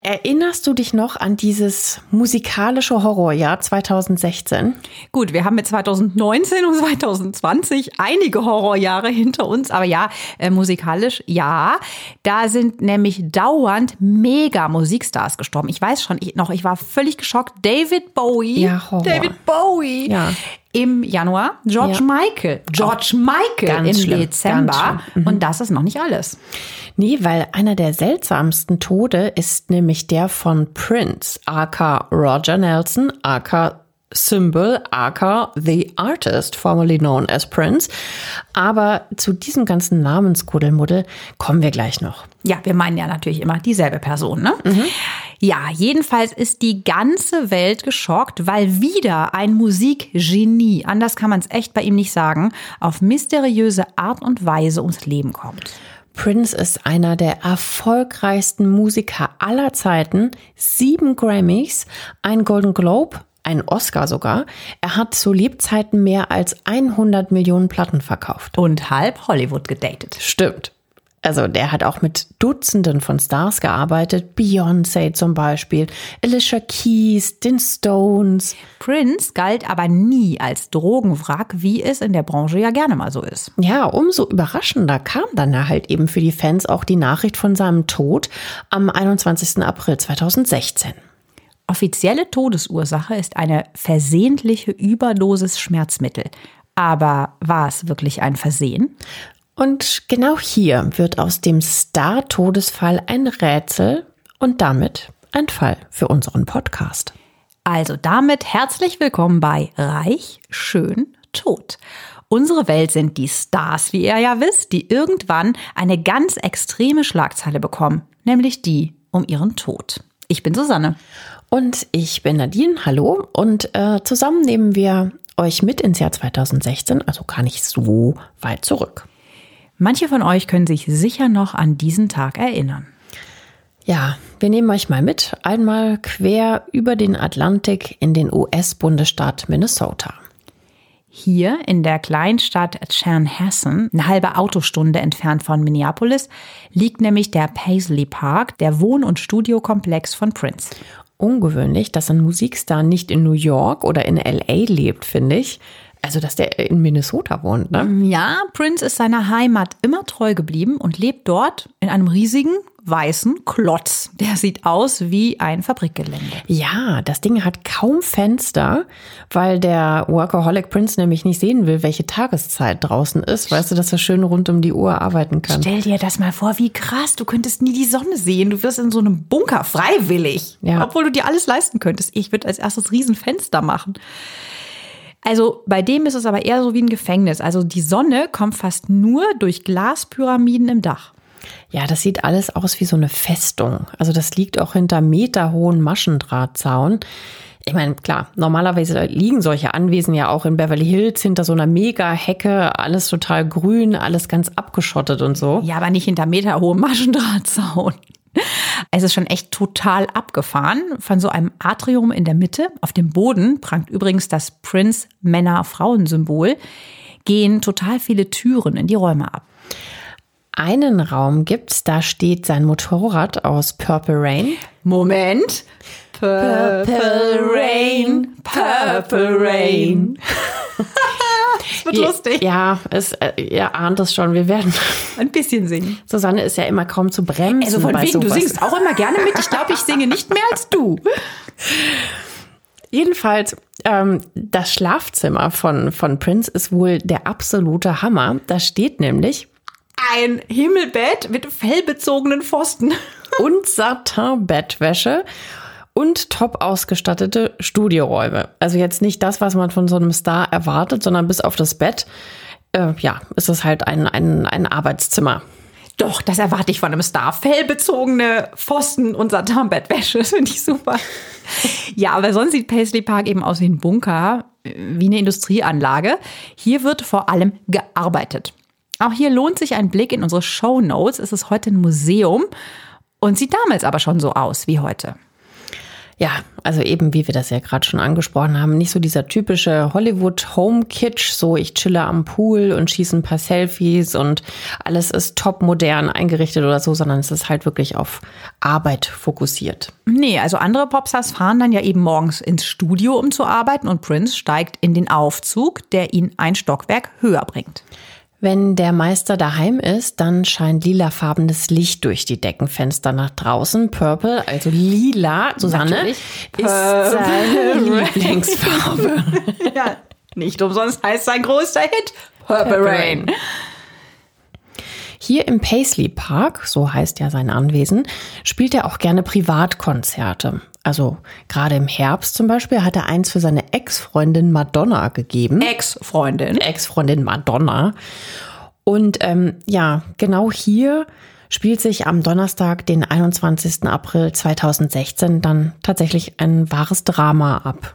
Erinnerst du dich noch an dieses musikalische Horrorjahr 2016? Gut, wir haben mit 2019 und 2020 einige Horrorjahre hinter uns, aber ja, äh, musikalisch ja. Da sind nämlich dauernd mega Musikstars gestorben. Ich weiß schon ich, noch, ich war völlig geschockt. David Bowie. Ja, Horror. David Bowie. Ja. Im Januar George Ja. Michael. George Michael Ganz im schlimm, Dezember. Mhm. Und das ist noch nicht alles. Nee, weil einer der seltsamsten Tode ist nämlich der von Prince, aka Roger Nelson, aka Symbol, aka The Artist, formerly known as Prince. Aber zu diesem ganzen Namenskuddelmuddel kommen wir gleich noch. Ja, wir meinen ja natürlich immer dieselbe Person, ne? Ja, jedenfalls ist die ganze Welt geschockt, weil wieder ein Musikgenie, anders kann man es echt bei ihm nicht sagen, auf mysteriöse Art und Weise ums Leben kommt. Prince ist einer der erfolgreichsten Musiker aller Zeiten. Sieben Grammys, ein Golden Globe, ein Oscar sogar. Er hat zu Lebzeiten mehr als 100 Millionen Platten verkauft. Und halb Hollywood gedatet. Stimmt. Also der hat auch mit Dutzenden von Stars gearbeitet. Beyoncé zum Beispiel, Alicia Keys, den Stones. Prince galt aber nie als Drogenwrack, wie es in der Branche ja gerne mal so ist. Ja, umso überraschender kam dann halt eben für die Fans auch die Nachricht von seinem Tod am 21. April 2016. Offizielle Todesursache ist eine versehentliche Überdosis Schmerzmittel. Aber war es wirklich ein Versehen? Und genau hier wird aus dem Star-Todesfall ein Rätsel und damit ein Fall für unseren Podcast. Also damit herzlich willkommen bei Reich, Schön, Tot. Unsere Welt sind die Stars, wie ihr ja wisst, die irgendwann eine ganz extreme Schlagzeile bekommen, nämlich die um ihren Tod. Ich bin Susanne. Und ich bin Nadine, hallo. Und äh, zusammen nehmen wir euch mit ins Jahr 2016, also gar nicht so weit zurück. Manche von euch können sich sicher noch an diesen Tag erinnern. Ja, wir nehmen euch mal mit, einmal quer über den Atlantik in den US-Bundesstaat Minnesota. Hier in der Kleinstadt Chanhassen, eine halbe Autostunde entfernt von Minneapolis, liegt nämlich der Paisley Park, der Wohn- und Studiokomplex von Prince. Ungewöhnlich, dass ein Musikstar nicht in New York oder in LA lebt, finde ich. Also, dass der in Minnesota wohnt, ne? Ja, Prince ist seiner Heimat immer treu geblieben und lebt dort in einem riesigen weißen Klotz. Der sieht aus wie ein Fabrikgelände. Ja, das Ding hat kaum Fenster, weil der Workaholic Prince nämlich nicht sehen will, welche Tageszeit draußen ist. Weißt du, dass er schön rund um die Uhr arbeiten kann. Stell dir das mal vor, wie krass. Du könntest nie die Sonne sehen. Du wirst in so einem Bunker freiwillig. Ja. Obwohl du dir alles leisten könntest. Ich würde als erstes Riesenfenster machen. Also bei dem ist es aber eher so wie ein Gefängnis. Also die Sonne kommt fast nur durch Glaspyramiden im Dach. Ja, das sieht alles aus wie so eine Festung. Also das liegt auch hinter meterhohen Maschendrahtzaun. Ich meine, klar, normalerweise liegen solche Anwesen ja auch in Beverly Hills hinter so einer Mega-Hecke, alles total grün, alles ganz abgeschottet und so. Ja, aber nicht hinter meterhohem Maschendrahtzaun. Es ist schon echt total abgefahren. Von so einem Atrium in der Mitte, auf dem Boden prangt übrigens das Prince-Männer-Frauen-Symbol, gehen total viele Türen in die Räume ab. Einen Raum gibt's, da steht sein Motorrad aus Purple Rain. Moment. Purple Rain, Purple Rain. das wird lustig. Ja, es, äh, ihr ahnt es schon, wir werden. Ein bisschen singen. Susanne ist ja immer kaum zu bremsen. Also von wegen, du sowas. singst auch immer gerne mit. Ich glaube, ich singe nicht mehr als du. Jedenfalls, ähm, das Schlafzimmer von, von Prince ist wohl der absolute Hammer. Da steht nämlich, Ein Himmelbett mit fellbezogenen Pfosten. und Satin-Bettwäsche und top ausgestattete Studioräume. Also jetzt nicht das, was man von so einem Star erwartet, sondern bis auf das Bett, äh, ja, ist es halt ein, ein, ein Arbeitszimmer. Doch, das erwarte ich von einem Star. Fellbezogene Pfosten und Satinbettwäsche, das finde ich super. ja, aber sonst sieht Paisley Park eben aus wie ein Bunker, wie eine Industrieanlage. Hier wird vor allem gearbeitet. Auch hier lohnt sich ein Blick in unsere Show Notes. Es ist heute ein Museum und sieht damals aber schon so aus wie heute. Ja, also eben, wie wir das ja gerade schon angesprochen haben, nicht so dieser typische Hollywood-Home-Kitsch, so ich chille am Pool und schieße ein paar Selfies und alles ist top modern eingerichtet oder so, sondern es ist halt wirklich auf Arbeit fokussiert. Nee, also andere Popstars fahren dann ja eben morgens ins Studio, um zu arbeiten und Prince steigt in den Aufzug, der ihn ein Stockwerk höher bringt. Wenn der Meister daheim ist, dann scheint lilafarbenes Licht durch die Deckenfenster nach draußen. Purple, also lila, Susanne, Natürlich. ist seine Lieblingsfarbe. ja, nicht umsonst heißt sein größter Hit Purple, Purple Rain. Hier im Paisley Park, so heißt ja sein Anwesen, spielt er auch gerne Privatkonzerte. Also gerade im Herbst zum Beispiel hat er eins für seine Ex-Freundin Madonna gegeben. Ex-Freundin. Ex-Freundin Madonna. Und ähm, ja, genau hier spielt sich am Donnerstag, den 21. April 2016, dann tatsächlich ein wahres Drama ab.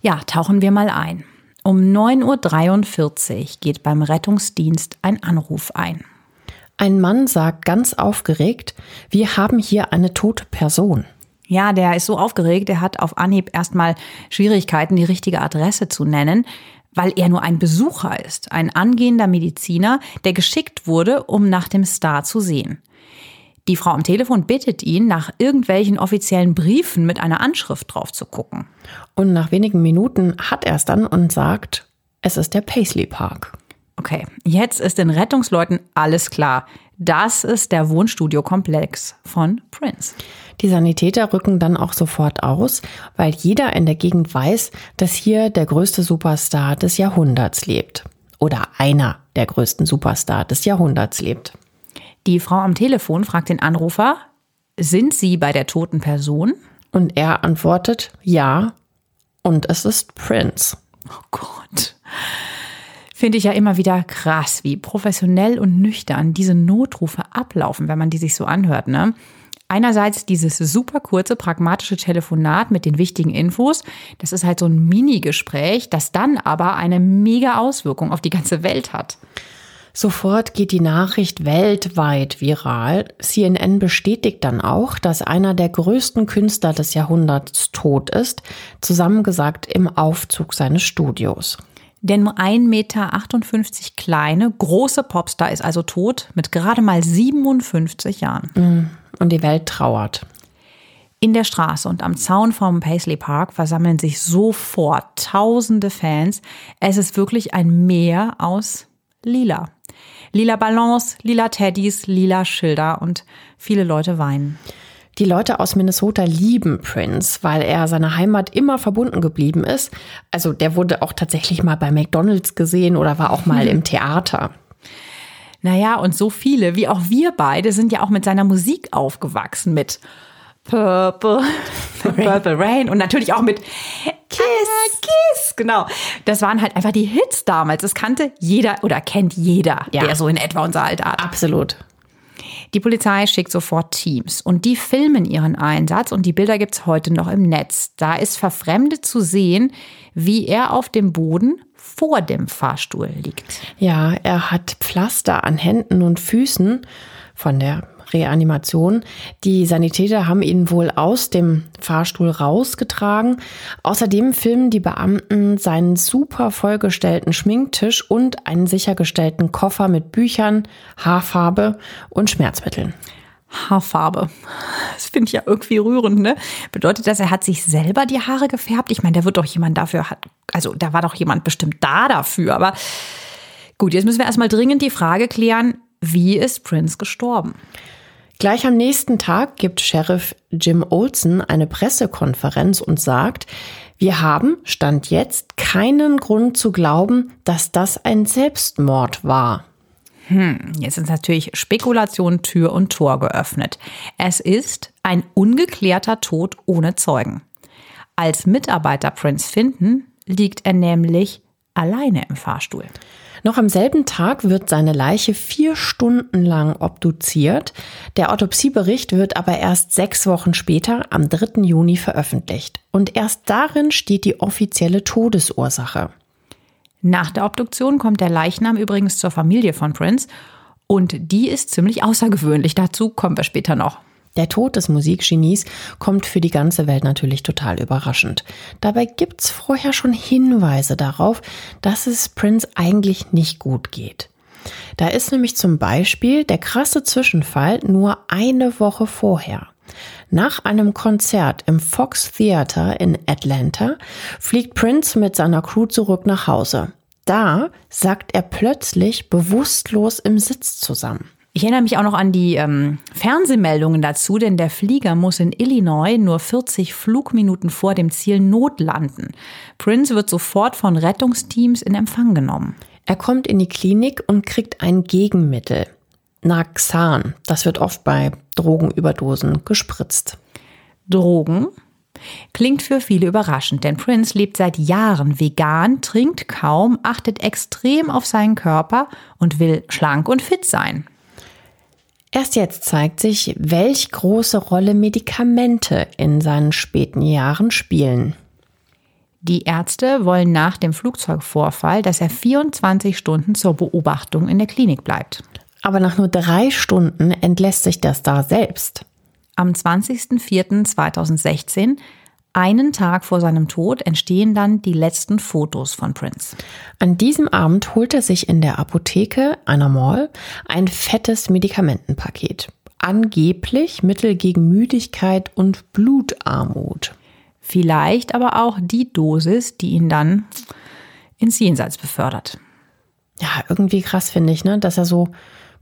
Ja, tauchen wir mal ein. Um 9.43 Uhr geht beim Rettungsdienst ein Anruf ein. Ein Mann sagt ganz aufgeregt, wir haben hier eine tote Person. Ja, der ist so aufgeregt, er hat auf Anhieb erstmal Schwierigkeiten, die richtige Adresse zu nennen, weil er nur ein Besucher ist, ein angehender Mediziner, der geschickt wurde, um nach dem Star zu sehen. Die Frau am Telefon bittet ihn, nach irgendwelchen offiziellen Briefen mit einer Anschrift drauf zu gucken. Und nach wenigen Minuten hat er es dann und sagt, es ist der Paisley Park. Okay, jetzt ist den Rettungsleuten alles klar. Das ist der Wohnstudiokomplex von Prince. Die Sanitäter rücken dann auch sofort aus, weil jeder in der Gegend weiß, dass hier der größte Superstar des Jahrhunderts lebt. Oder einer der größten Superstar des Jahrhunderts lebt. Die Frau am Telefon fragt den Anrufer, sind Sie bei der toten Person? Und er antwortet, ja. Und es ist Prince. Oh Gott finde ich ja immer wieder krass, wie professionell und nüchtern diese Notrufe ablaufen, wenn man die sich so anhört. Ne? Einerseits dieses super kurze, pragmatische Telefonat mit den wichtigen Infos. Das ist halt so ein Mini-Gespräch, das dann aber eine mega Auswirkung auf die ganze Welt hat. Sofort geht die Nachricht weltweit viral. CNN bestätigt dann auch, dass einer der größten Künstler des Jahrhunderts tot ist, zusammengesagt im Aufzug seines Studios. Der nur 1,58 Meter kleine, große Popstar ist also tot mit gerade mal 57 Jahren. Mm, und die Welt trauert. In der Straße und am Zaun vom Paisley Park versammeln sich sofort tausende Fans. Es ist wirklich ein Meer aus Lila. Lila Ballons, lila Teddys, lila Schilder und viele Leute weinen. Die Leute aus Minnesota lieben Prince, weil er seiner Heimat immer verbunden geblieben ist. Also der wurde auch tatsächlich mal bei McDonald's gesehen oder war auch mal im Theater. Naja, und so viele, wie auch wir beide, sind ja auch mit seiner Musik aufgewachsen, mit Purple, Purple Rain und natürlich auch mit Kiss. Ah, Kiss, genau. Das waren halt einfach die Hits damals. Das kannte jeder oder kennt jeder, ja. der so in etwa unser Alter hat. Absolut. Die Polizei schickt sofort Teams und die filmen ihren Einsatz und die Bilder gibt es heute noch im Netz. Da ist verfremdet zu sehen, wie er auf dem Boden vor dem Fahrstuhl liegt. Ja, er hat Pflaster an Händen und Füßen von der Reanimation. Die Sanitäter haben ihn wohl aus dem Fahrstuhl rausgetragen. Außerdem filmen die Beamten seinen super vollgestellten Schminktisch und einen sichergestellten Koffer mit Büchern, Haarfarbe und Schmerzmitteln. Haarfarbe. Das finde ich ja irgendwie rührend, ne? Bedeutet das, er hat sich selber die Haare gefärbt? Ich meine, da wird doch jemand dafür, also da war doch jemand bestimmt da dafür. Aber gut, jetzt müssen wir erstmal dringend die Frage klären, wie ist Prince gestorben? Gleich am nächsten Tag gibt Sheriff Jim Olson eine Pressekonferenz und sagt, wir haben, stand jetzt, keinen Grund zu glauben, dass das ein Selbstmord war. Hm, jetzt ist natürlich Spekulation Tür und Tor geöffnet. Es ist ein ungeklärter Tod ohne Zeugen. Als Mitarbeiter Prince finden, liegt er nämlich alleine im Fahrstuhl. Noch am selben Tag wird seine Leiche vier Stunden lang obduziert. Der Autopsiebericht wird aber erst sechs Wochen später, am 3. Juni, veröffentlicht. Und erst darin steht die offizielle Todesursache. Nach der Obduktion kommt der Leichnam übrigens zur Familie von Prince und die ist ziemlich außergewöhnlich. Dazu kommen wir später noch. Der Tod des Musikgenies kommt für die ganze Welt natürlich total überraschend. Dabei gibt's vorher schon Hinweise darauf, dass es Prince eigentlich nicht gut geht. Da ist nämlich zum Beispiel der krasse Zwischenfall nur eine Woche vorher. Nach einem Konzert im Fox Theater in Atlanta fliegt Prince mit seiner Crew zurück nach Hause. Da sackt er plötzlich bewusstlos im Sitz zusammen. Ich erinnere mich auch noch an die ähm, Fernsehmeldungen dazu, denn der Flieger muss in Illinois nur 40 Flugminuten vor dem Ziel notlanden. Prince wird sofort von Rettungsteams in Empfang genommen. Er kommt in die Klinik und kriegt ein Gegenmittel. Naxan. Das wird oft bei Drogenüberdosen gespritzt. Drogen? Klingt für viele überraschend, denn Prince lebt seit Jahren vegan, trinkt kaum, achtet extrem auf seinen Körper und will schlank und fit sein. Erst jetzt zeigt sich, welch große Rolle Medikamente in seinen späten Jahren spielen. Die Ärzte wollen nach dem Flugzeugvorfall, dass er 24 Stunden zur Beobachtung in der Klinik bleibt. Aber nach nur drei Stunden entlässt sich der Star selbst. Am 20.04.2016 einen Tag vor seinem Tod entstehen dann die letzten Fotos von Prince. An diesem Abend holt er sich in der Apotheke einer Mall ein fettes Medikamentenpaket. Angeblich Mittel gegen Müdigkeit und Blutarmut. Vielleicht aber auch die Dosis, die ihn dann ins Jenseits befördert. Ja, irgendwie krass finde ich, ne, dass er so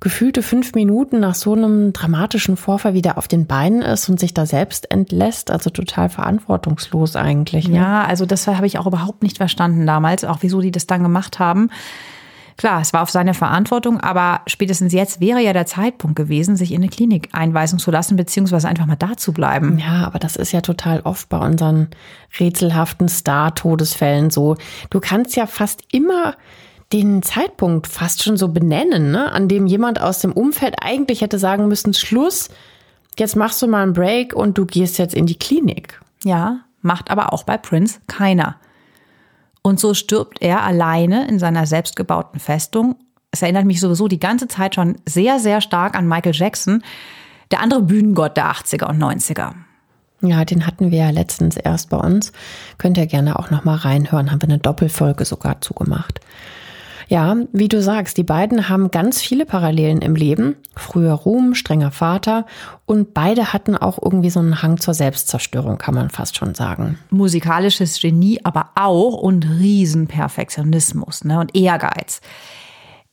gefühlte fünf Minuten nach so einem dramatischen Vorfall wieder auf den Beinen ist und sich da selbst entlässt. Also total verantwortungslos eigentlich. Ne? Ja, also das habe ich auch überhaupt nicht verstanden damals, auch wieso die das dann gemacht haben. Klar, es war auf seine Verantwortung, aber spätestens jetzt wäre ja der Zeitpunkt gewesen, sich in eine Klinik einweisen zu lassen, beziehungsweise einfach mal da zu bleiben. Ja, aber das ist ja total oft bei unseren rätselhaften Star-Todesfällen so. Du kannst ja fast immer den Zeitpunkt fast schon so benennen, ne? an dem jemand aus dem Umfeld eigentlich hätte sagen müssen, Schluss, jetzt machst du mal einen Break und du gehst jetzt in die Klinik. Ja, macht aber auch bei Prince keiner. Und so stirbt er alleine in seiner selbstgebauten Festung. Es erinnert mich sowieso die ganze Zeit schon sehr, sehr stark an Michael Jackson, der andere Bühnengott der 80er und 90er. Ja, den hatten wir ja letztens erst bei uns. Könnt ihr gerne auch noch mal reinhören. Haben wir eine Doppelfolge sogar zugemacht. Ja, wie du sagst, die beiden haben ganz viele Parallelen im Leben. Früher Ruhm, strenger Vater und beide hatten auch irgendwie so einen Hang zur Selbstzerstörung, kann man fast schon sagen. Musikalisches Genie, aber auch und Riesenperfektionismus ne, und Ehrgeiz.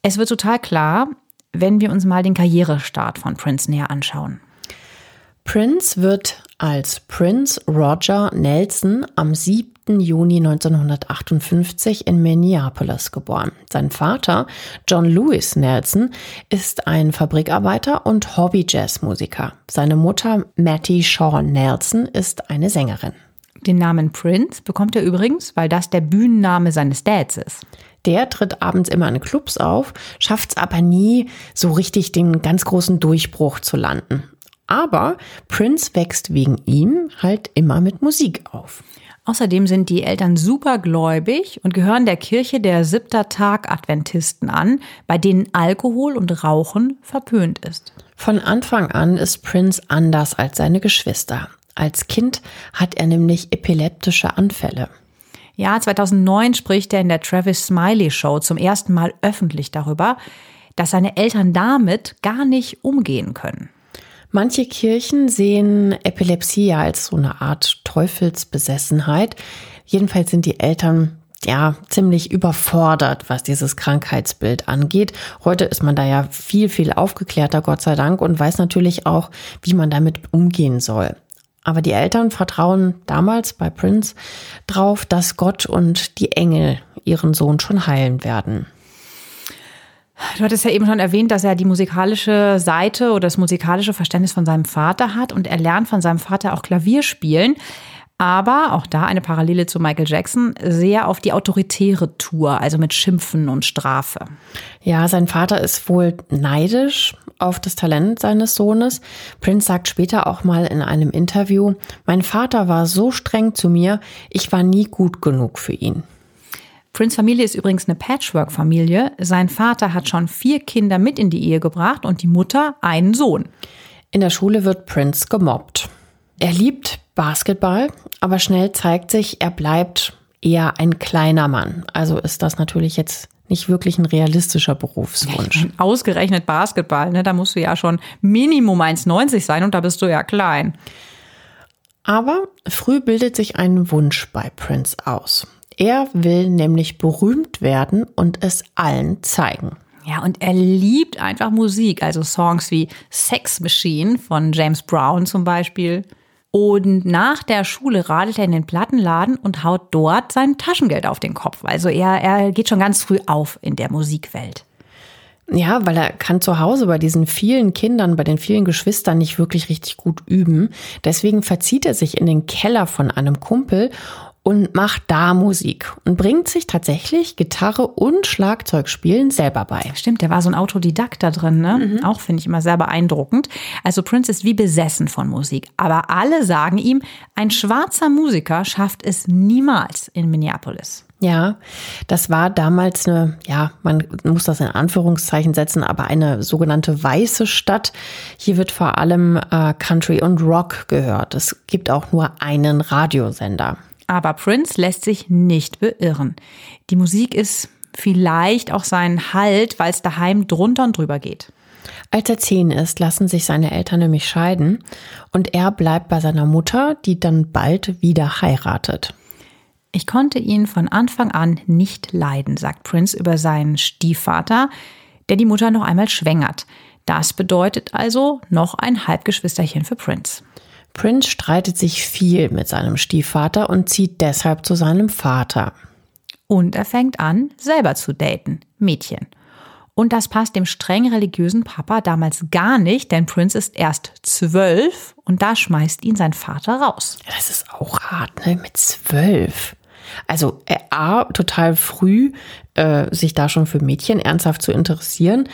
Es wird total klar, wenn wir uns mal den Karrierestart von Prince näher anschauen. Prince wird als Prince Roger Nelson am 7. Juni 1958 in Minneapolis geboren. Sein Vater, John Lewis Nelson, ist ein Fabrikarbeiter und Hobby-Jazzmusiker. Seine Mutter, Mattie Shaw Nelson, ist eine Sängerin. Den Namen Prince bekommt er übrigens, weil das der Bühnenname seines Dads ist. Der tritt abends immer in Clubs auf, schafft es aber nie, so richtig den ganz großen Durchbruch zu landen. Aber Prince wächst wegen ihm halt immer mit Musik auf. Außerdem sind die Eltern supergläubig und gehören der Kirche der Siebter Tag Adventisten an, bei denen Alkohol und Rauchen verpönt ist. Von Anfang an ist Prince anders als seine Geschwister. Als Kind hat er nämlich epileptische Anfälle. Ja, 2009 spricht er in der Travis Smiley Show zum ersten Mal öffentlich darüber, dass seine Eltern damit gar nicht umgehen können. Manche Kirchen sehen Epilepsie ja als so eine Art Teufelsbesessenheit. Jedenfalls sind die Eltern ja ziemlich überfordert, was dieses Krankheitsbild angeht. Heute ist man da ja viel, viel aufgeklärter, Gott sei Dank, und weiß natürlich auch, wie man damit umgehen soll. Aber die Eltern vertrauen damals bei Prince drauf, dass Gott und die Engel ihren Sohn schon heilen werden. Du hattest ja eben schon erwähnt, dass er die musikalische Seite oder das musikalische Verständnis von seinem Vater hat und er lernt von seinem Vater auch Klavier spielen. Aber auch da eine Parallele zu Michael Jackson, sehr auf die autoritäre Tour, also mit Schimpfen und Strafe. Ja, sein Vater ist wohl neidisch auf das Talent seines Sohnes. Prince sagt später auch mal in einem Interview, mein Vater war so streng zu mir, ich war nie gut genug für ihn. Prince Familie ist übrigens eine Patchwork-Familie. Sein Vater hat schon vier Kinder mit in die Ehe gebracht und die Mutter einen Sohn. In der Schule wird Prince gemobbt. Er liebt Basketball, aber schnell zeigt sich, er bleibt eher ein kleiner Mann. Also ist das natürlich jetzt nicht wirklich ein realistischer Berufswunsch. Ausgerechnet Basketball, ne? da musst du ja schon Minimum 1,90 sein und da bist du ja klein. Aber früh bildet sich ein Wunsch bei Prince aus. Er will nämlich berühmt werden und es allen zeigen. Ja, und er liebt einfach Musik, also Songs wie Sex Machine von James Brown zum Beispiel. Und nach der Schule radelt er in den Plattenladen und haut dort sein Taschengeld auf den Kopf. Also er, er geht schon ganz früh auf in der Musikwelt. Ja, weil er kann zu Hause bei diesen vielen Kindern, bei den vielen Geschwistern nicht wirklich richtig gut üben. Deswegen verzieht er sich in den Keller von einem Kumpel und macht da Musik und bringt sich tatsächlich Gitarre und Schlagzeugspielen selber bei. Stimmt, der war so ein Autodidakt da drin, ne? Mhm. Auch finde ich immer sehr beeindruckend. Also Prince ist wie besessen von Musik, aber alle sagen ihm, ein schwarzer Musiker schafft es niemals in Minneapolis. Ja, das war damals eine, ja, man muss das in Anführungszeichen setzen, aber eine sogenannte weiße Stadt. Hier wird vor allem äh, Country und Rock gehört. Es gibt auch nur einen Radiosender. Aber Prince lässt sich nicht beirren. Die Musik ist vielleicht auch sein Halt, weil es daheim drunter und drüber geht. Als er zehn ist, lassen sich seine Eltern nämlich scheiden und er bleibt bei seiner Mutter, die dann bald wieder heiratet. Ich konnte ihn von Anfang an nicht leiden, sagt Prince über seinen Stiefvater, der die Mutter noch einmal schwängert. Das bedeutet also noch ein Halbgeschwisterchen für Prince. Prince streitet sich viel mit seinem Stiefvater und zieht deshalb zu seinem Vater. Und er fängt an, selber zu daten, Mädchen. Und das passt dem streng religiösen Papa damals gar nicht, denn Prince ist erst zwölf und da schmeißt ihn sein Vater raus. Das ist auch hart, ne? Mit zwölf. Also er A, total früh, äh, sich da schon für Mädchen ernsthaft zu interessieren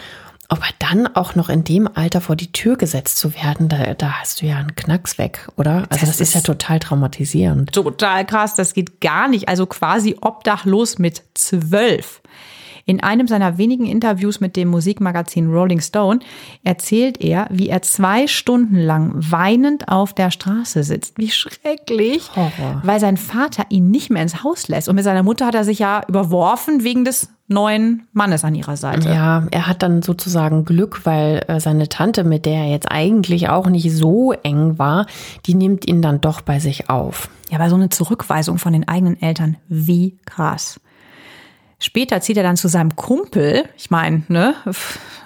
aber dann auch noch in dem Alter vor die Tür gesetzt zu werden, da, da hast du ja einen Knacks weg, oder? Also das, das ist, ist ja total traumatisierend. Total krass, das geht gar nicht. Also quasi obdachlos mit zwölf. In einem seiner wenigen Interviews mit dem Musikmagazin Rolling Stone erzählt er, wie er zwei Stunden lang weinend auf der Straße sitzt. Wie schrecklich, Horror. weil sein Vater ihn nicht mehr ins Haus lässt. Und mit seiner Mutter hat er sich ja überworfen wegen des neuen Mannes an ihrer Seite. Ja, er hat dann sozusagen Glück, weil äh, seine Tante, mit der er jetzt eigentlich auch nicht so eng war, die nimmt ihn dann doch bei sich auf. Ja, aber so eine Zurückweisung von den eigenen Eltern, wie krass. Später zieht er dann zu seinem Kumpel, ich meine, ne,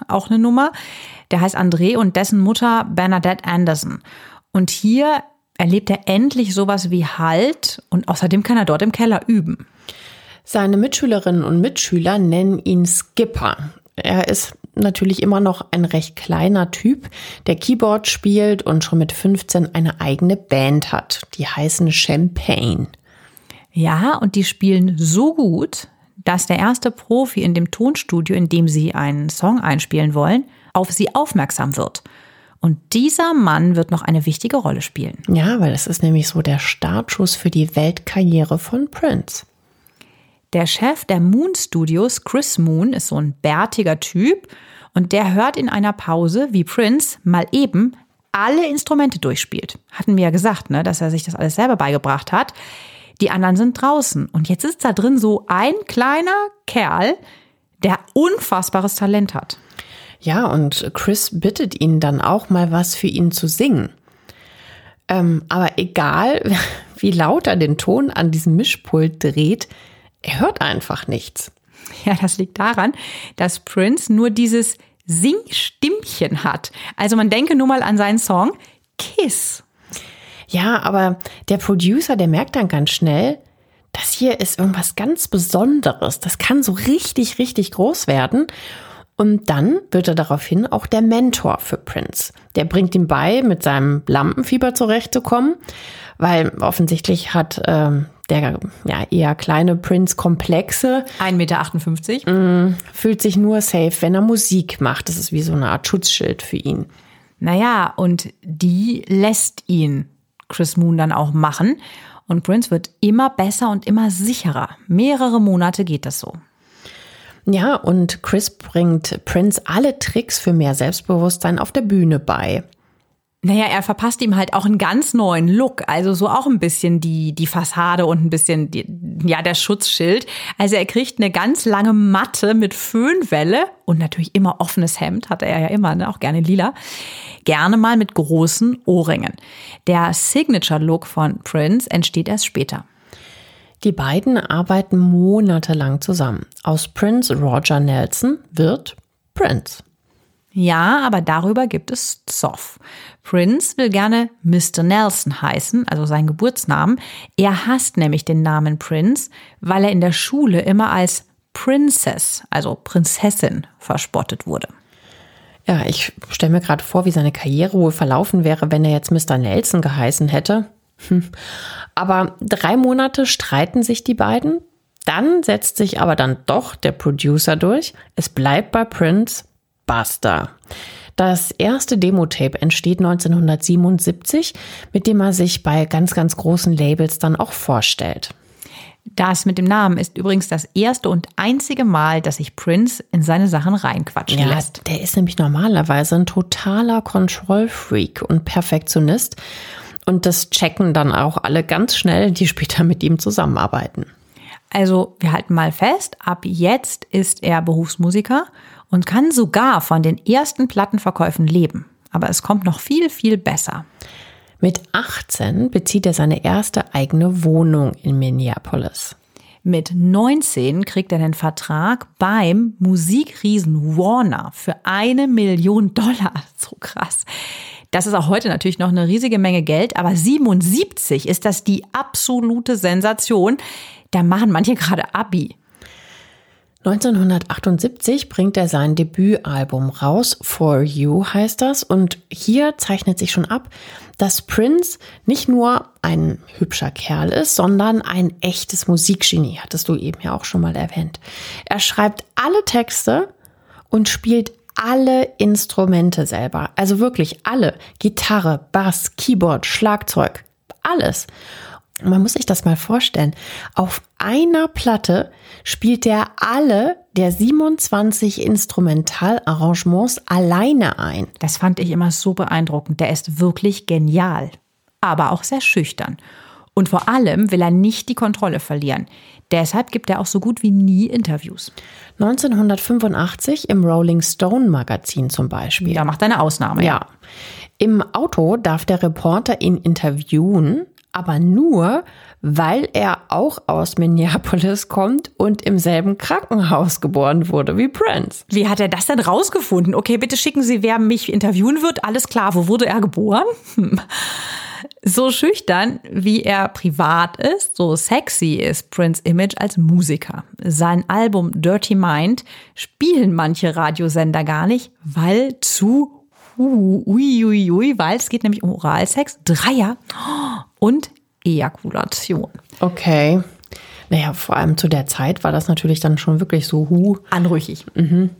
auch eine Nummer, der heißt André und dessen Mutter Bernadette Anderson. Und hier erlebt er endlich sowas wie Halt und außerdem kann er dort im Keller üben. Seine Mitschülerinnen und Mitschüler nennen ihn Skipper. Er ist natürlich immer noch ein recht kleiner Typ, der Keyboard spielt und schon mit 15 eine eigene Band hat. Die heißen Champagne. Ja, und die spielen so gut, dass der erste Profi in dem Tonstudio, in dem sie einen Song einspielen wollen, auf sie aufmerksam wird. Und dieser Mann wird noch eine wichtige Rolle spielen. Ja, weil es ist nämlich so der Startschuss für die Weltkarriere von Prince. Der Chef der Moon Studios, Chris Moon, ist so ein bärtiger Typ und der hört in einer Pause, wie Prince mal eben alle Instrumente durchspielt. Hatten wir ja gesagt, ne, dass er sich das alles selber beigebracht hat. Die anderen sind draußen und jetzt ist da drin so ein kleiner Kerl, der unfassbares Talent hat. Ja, und Chris bittet ihn dann auch mal was für ihn zu singen. Ähm, aber egal, wie laut er den Ton an diesem Mischpult dreht, er hört einfach nichts. Ja, das liegt daran, dass Prince nur dieses Singstimmchen hat. Also man denke nur mal an seinen Song Kiss. Ja, aber der Producer, der merkt dann ganz schnell, das hier ist irgendwas ganz Besonderes. Das kann so richtig, richtig groß werden. Und dann wird er daraufhin auch der Mentor für Prince. Der bringt ihm bei, mit seinem Lampenfieber zurechtzukommen, weil offensichtlich hat ähm, der ja, eher kleine Prince Komplexe. 1,58 Meter. Mm, fühlt sich nur safe, wenn er Musik macht. Das ist wie so eine Art Schutzschild für ihn. Naja, und die lässt ihn Chris Moon dann auch machen. Und Prince wird immer besser und immer sicherer. Mehrere Monate geht das so. Ja, und Chris bringt Prince alle Tricks für mehr Selbstbewusstsein auf der Bühne bei. Naja, er verpasst ihm halt auch einen ganz neuen Look. Also so auch ein bisschen die, die Fassade und ein bisschen die, ja, der Schutzschild. Also er kriegt eine ganz lange Matte mit Föhnwelle und natürlich immer offenes Hemd, hatte er ja immer, ne? auch gerne lila. Gerne mal mit großen Ohrringen. Der Signature-Look von Prince entsteht erst später. Die beiden arbeiten monatelang zusammen. Aus Prince Roger Nelson wird Prince. Ja, aber darüber gibt es Zoff. Prince will gerne Mr. Nelson heißen, also sein Geburtsnamen. Er hasst nämlich den Namen Prince, weil er in der Schule immer als Princess, also Prinzessin, verspottet wurde. Ja, ich stelle mir gerade vor, wie seine Karriere wohl verlaufen wäre, wenn er jetzt Mr. Nelson geheißen hätte. Hm. Aber drei Monate streiten sich die beiden. Dann setzt sich aber dann doch der Producer durch. Es bleibt bei Prince Buster. Das erste Demo-Tape entsteht 1977, mit dem er sich bei ganz, ganz großen Labels dann auch vorstellt. Das mit dem Namen ist übrigens das erste und einzige Mal, dass sich Prince in seine Sachen reinquatschen ja, lässt. Der ist nämlich normalerweise ein totaler Control-Freak und Perfektionist. Und das checken dann auch alle ganz schnell, die später mit ihm zusammenarbeiten. Also wir halten mal fest, ab jetzt ist er Berufsmusiker und kann sogar von den ersten Plattenverkäufen leben. Aber es kommt noch viel, viel besser. Mit 18 bezieht er seine erste eigene Wohnung in Minneapolis. Mit 19 kriegt er den Vertrag beim Musikriesen Warner für eine Million Dollar. So krass. Das ist auch heute natürlich noch eine riesige Menge Geld, aber 77 ist das die absolute Sensation. Da machen manche gerade Abi. 1978 bringt er sein Debütalbum raus, For You heißt das, und hier zeichnet sich schon ab, dass Prince nicht nur ein hübscher Kerl ist, sondern ein echtes Musikgenie, hattest du eben ja auch schon mal erwähnt. Er schreibt alle Texte und spielt alle Instrumente selber, also wirklich alle, Gitarre, Bass, Keyboard, Schlagzeug, alles. Man muss sich das mal vorstellen. Auf einer Platte spielt er alle der 27 Instrumentalarrangements alleine ein. Das fand ich immer so beeindruckend. Der ist wirklich genial, aber auch sehr schüchtern. Und vor allem will er nicht die Kontrolle verlieren. Deshalb gibt er auch so gut wie nie Interviews. 1985 im Rolling Stone Magazin zum Beispiel. Da macht er eine Ausnahme. Ja. Im Auto darf der Reporter ihn interviewen aber nur, weil er auch aus Minneapolis kommt und im selben Krankenhaus geboren wurde wie Prince. Wie hat er das denn rausgefunden? Okay, bitte schicken Sie, wer mich interviewen wird. Alles klar, wo wurde er geboren? Hm. So schüchtern, wie er privat ist, so sexy ist Prince Image als Musiker. Sein Album Dirty Mind spielen manche Radiosender gar nicht, weil zu ui, ui, ui, weil es geht nämlich um Oralsex, Dreier und Ejakulation. Okay. Naja, vor allem zu der Zeit war das natürlich dann schon wirklich so hu. Anrüchig. Mhm.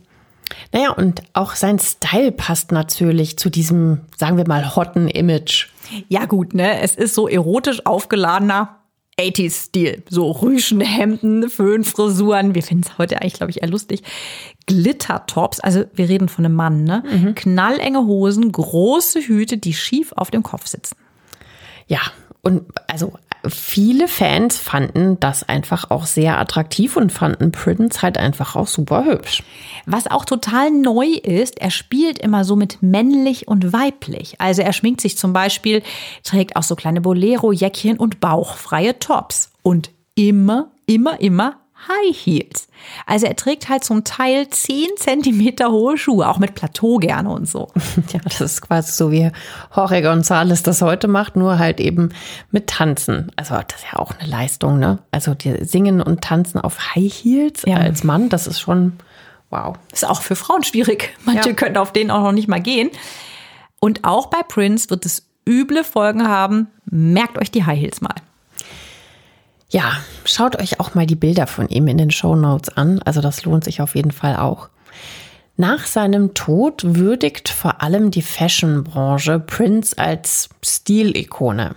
Naja, und auch sein Style passt natürlich zu diesem, sagen wir mal, hotten Image. Ja, gut, ne? Es ist so erotisch aufgeladener 80s-Stil. So Rüschenhemden, Föhnfrisuren. Wir finden es heute eigentlich, glaube ich, eher lustig. Glittertops, also wir reden von einem Mann, ne? Mhm. Knallenge Hosen, große Hüte, die schief auf dem Kopf sitzen. Ja, und also viele Fans fanden das einfach auch sehr attraktiv und fanden Prince halt einfach auch super hübsch. Was auch total neu ist, er spielt immer so mit männlich und weiblich. Also er schminkt sich zum Beispiel, trägt auch so kleine Bolero-Jäckchen und bauchfreie Tops. Und immer, immer, immer High Heels. Also er trägt halt zum Teil 10 Zentimeter hohe Schuhe, auch mit Plateau gerne und so. Ja, das ist quasi so wie Jorge González das heute macht, nur halt eben mit Tanzen. Also das ist ja auch eine Leistung, ne? Also die Singen und Tanzen auf High Heels ja. als Mann, das ist schon Wow. Ist auch für Frauen schwierig. Manche Ja. können auf den auch noch nicht mal gehen. Und auch bei Prince wird es üble Folgen haben. Merkt euch die High Heels mal. Ja, schaut euch auch mal die Bilder von ihm in den Show Notes an. Also das lohnt sich auf jeden Fall auch. Nach seinem Tod würdigt vor allem die Fashion-Branche Prince als Stilikone.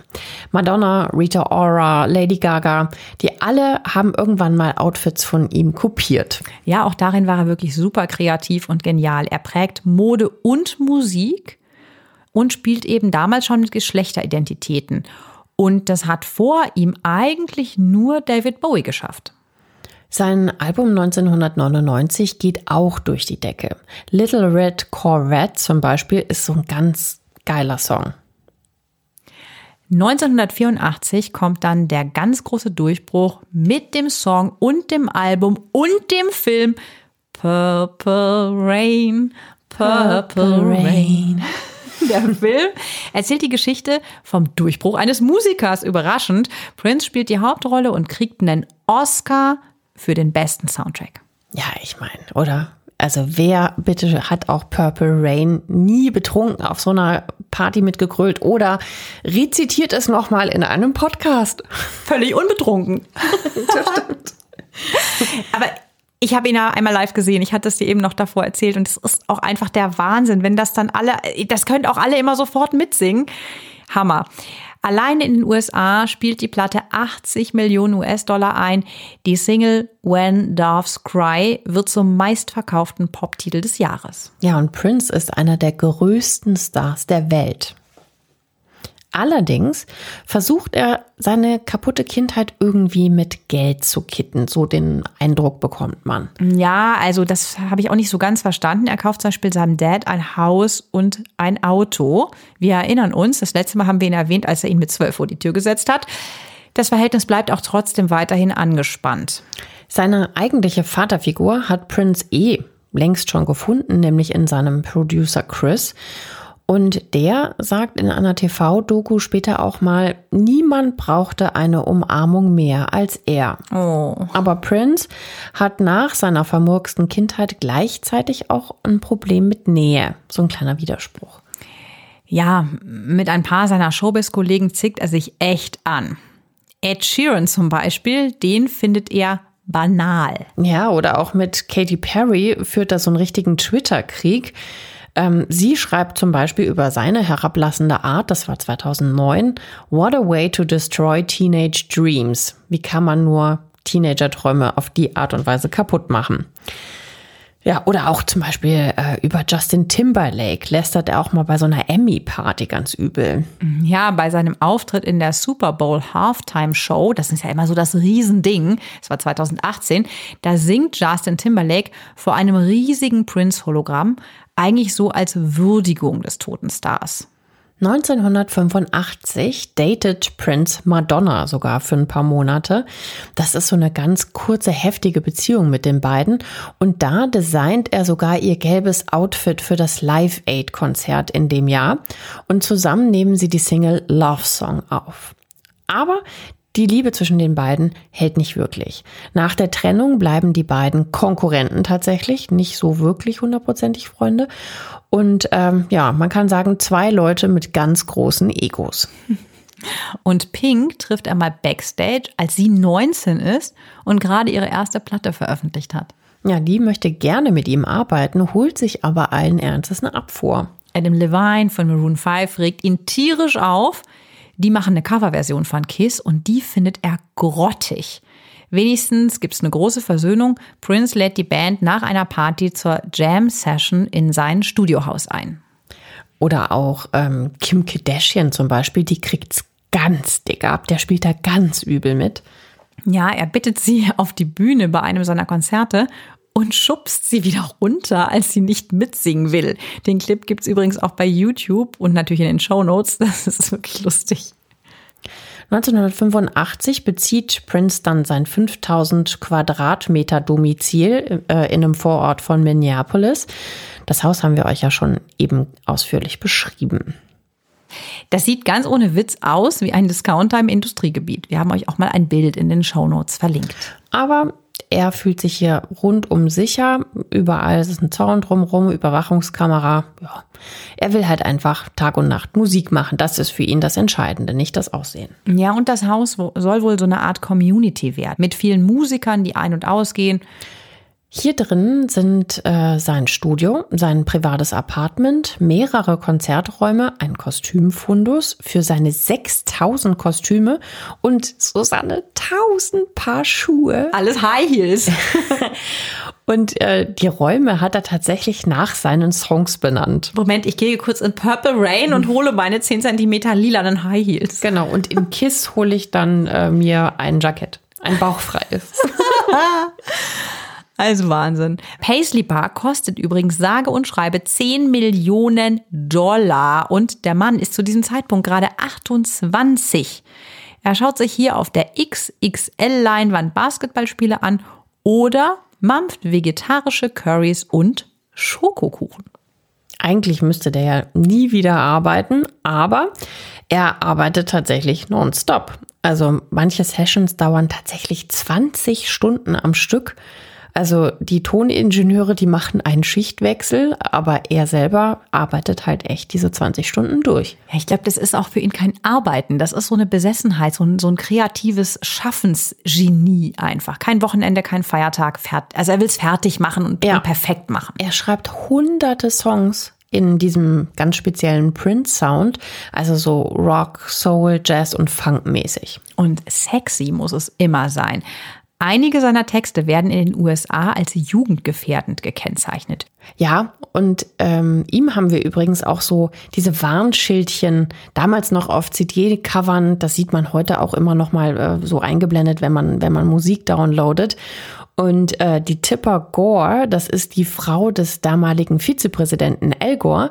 Madonna, Rita Ora, Lady Gaga, die alle haben irgendwann mal Outfits von ihm kopiert. Ja, auch darin war er wirklich super kreativ und genial. Er prägt Mode und Musik und spielt eben damals schon mit Geschlechteridentitäten. Und das hat vor ihm eigentlich nur David Bowie geschafft. Sein Album 1999 geht auch durch die Decke. Little Red Corvette zum Beispiel ist so ein ganz geiler Song. 1984 kommt dann der ganz große Durchbruch mit dem Song und dem Album und dem Film Purple Rain, Purple Rain. Der Film erzählt die Geschichte vom Durchbruch eines Musikers. Überraschend. Prince spielt die Hauptrolle und kriegt einen Oscar für den besten Soundtrack. Ja, ich meine, oder? Also wer bitte hat auch Purple Rain nie betrunken auf so einer Party mitgegrölt oder rezitiert es nochmal in einem Podcast? Völlig unbetrunken. Aber ich habe ihn ja einmal live gesehen. Ich hatte es dir eben noch davor erzählt und es ist auch einfach der Wahnsinn, wenn das dann alle, das könnt auch alle immer sofort mitsingen. Hammer. Allein in den USA spielt die Platte 80 Millionen US-Dollar ein. Die Single When Doves Cry wird zum meistverkauften Poptitel des Jahres. Ja, und Prince ist einer der größten Stars der Welt. Allerdings versucht er, seine kaputte Kindheit irgendwie mit Geld zu kitten. So den Eindruck bekommt man. Ja, also das habe ich auch nicht so ganz verstanden. Er kauft zum Beispiel seinem Dad ein Haus und ein Auto. Wir erinnern uns, das letzte Mal haben wir ihn erwähnt, als er ihn mit zwölf vor die Tür gesetzt hat. Das Verhältnis bleibt auch trotzdem weiterhin angespannt. Seine eigentliche Vaterfigur hat Prince eh längst schon gefunden, nämlich in seinem Producer Chris. Und der sagt in einer TV-Doku später auch mal, niemand brauchte eine Umarmung mehr als er. Oh. Aber Prince hat nach seiner vermurksten Kindheit gleichzeitig auch ein Problem mit Nähe. So ein kleiner Widerspruch. Ja, mit ein paar seiner Showbiz-Kollegen zickt er sich echt an. Ed Sheeran zum Beispiel, den findet er banal. Ja, oder auch mit Katy Perry führt er so einen richtigen Twitter-Krieg. Ähm, sie schreibt zum Beispiel über seine herablassende Art, das war 2009, What a way to destroy teenage dreams. Wie kann man nur Teenager-Träume auf die Art und Weise kaputt machen? Ja, oder auch zum Beispiel äh, über Justin Timberlake lästert er auch mal bei so einer Emmy-Party ganz übel. Ja, bei seinem Auftritt in der Super Bowl Halftime Show, das ist ja immer so das Riesending, das war 2018, da singt Justin Timberlake vor einem riesigen Prince-Hologramm, eigentlich so als Würdigung des toten Stars. 1985 datet Prince Madonna sogar für ein paar Monate. Das ist so eine ganz kurze, heftige Beziehung mit den beiden. Und da designt er sogar ihr gelbes Outfit für das Live Aid Konzert in dem Jahr. Und zusammen nehmen sie die Single Love Song auf. Aber die Liebe zwischen den beiden hält nicht wirklich. Nach der Trennung bleiben die beiden Konkurrenten tatsächlich, nicht so wirklich hundertprozentig Freunde. Und ähm, ja, man kann sagen, zwei Leute mit ganz großen Egos. Und Pink trifft er mal backstage, als sie 19 ist und gerade ihre erste Platte veröffentlicht hat. Ja, die möchte gerne mit ihm arbeiten, holt sich aber allen Ernstes eine Abfuhr. Adam Levine von Maroon 5 regt ihn tierisch auf. Die machen eine Coverversion von Kiss und die findet er grottig. Wenigstens gibt es eine große Versöhnung. Prince lädt die Band nach einer Party zur Jam-Session in sein Studiohaus ein. Oder auch ähm, Kim Kardashian zum Beispiel, die kriegt's ganz dick ab. Der spielt da ganz übel mit. Ja, er bittet sie auf die Bühne bei einem seiner Konzerte und schubst sie wieder runter, als sie nicht mitsingen will. Den Clip gibt's übrigens auch bei YouTube und natürlich in den Show Notes. Das ist wirklich lustig. 1985 bezieht Prince dann sein 5000 Quadratmeter Domizil äh, in einem Vorort von Minneapolis. Das Haus haben wir euch ja schon eben ausführlich beschrieben. Das sieht ganz ohne Witz aus wie ein Discounter im Industriegebiet. Wir haben euch auch mal ein Bild in den Shownotes verlinkt. Aber er fühlt sich hier rundum sicher. Überall ist ein Zaun drumherum, Überwachungskamera. Ja. Er will halt einfach Tag und Nacht Musik machen. Das ist für ihn das Entscheidende, nicht das Aussehen. Ja, und das Haus soll wohl so eine Art Community werden. Mit vielen Musikern, die ein- und ausgehen. Hier drin sind äh, sein Studio, sein privates Apartment, mehrere Konzerträume, ein Kostümfundus für seine 6000 Kostüme und so seine 1000 Paar Schuhe. Alles High Heels. und äh, die Räume hat er tatsächlich nach seinen Songs benannt. Moment, ich gehe kurz in Purple Rain und hole meine 10 cm lilanen High Heels. Genau, und in Kiss hole ich dann äh, mir ein Jackett, ein bauchfreies. Also Wahnsinn. Paisley Park kostet übrigens sage und schreibe 10 Millionen Dollar und der Mann ist zu diesem Zeitpunkt gerade 28. Er schaut sich hier auf der XXL-Leinwand Basketballspiele an oder mampft vegetarische Currys und Schokokuchen. Eigentlich müsste der ja nie wieder arbeiten, aber er arbeitet tatsächlich nonstop. Also manche Sessions dauern tatsächlich 20 Stunden am Stück. Also die Toningenieure, die machen einen Schichtwechsel, aber er selber arbeitet halt echt diese 20 Stunden durch. Ja, ich glaube, das ist auch für ihn kein Arbeiten. Das ist so eine Besessenheit, so ein, so ein kreatives Schaffensgenie einfach. Kein Wochenende, kein Feiertag. Also er will es fertig machen und, ja. und perfekt machen. Er schreibt hunderte Songs in diesem ganz speziellen Prince-Sound, also so Rock, Soul, Jazz und Funk mäßig. Und sexy muss es immer sein. Einige seiner Texte werden in den USA als jugendgefährdend gekennzeichnet. Ja, und ähm, ihm haben wir übrigens auch so diese Warnschildchen damals noch auf CD-Covern. Das sieht man heute auch immer noch mal äh, so eingeblendet, wenn man wenn man Musik downloadet. Und äh, die Tipper Gore, das ist die Frau des damaligen Vizepräsidenten Al Gore,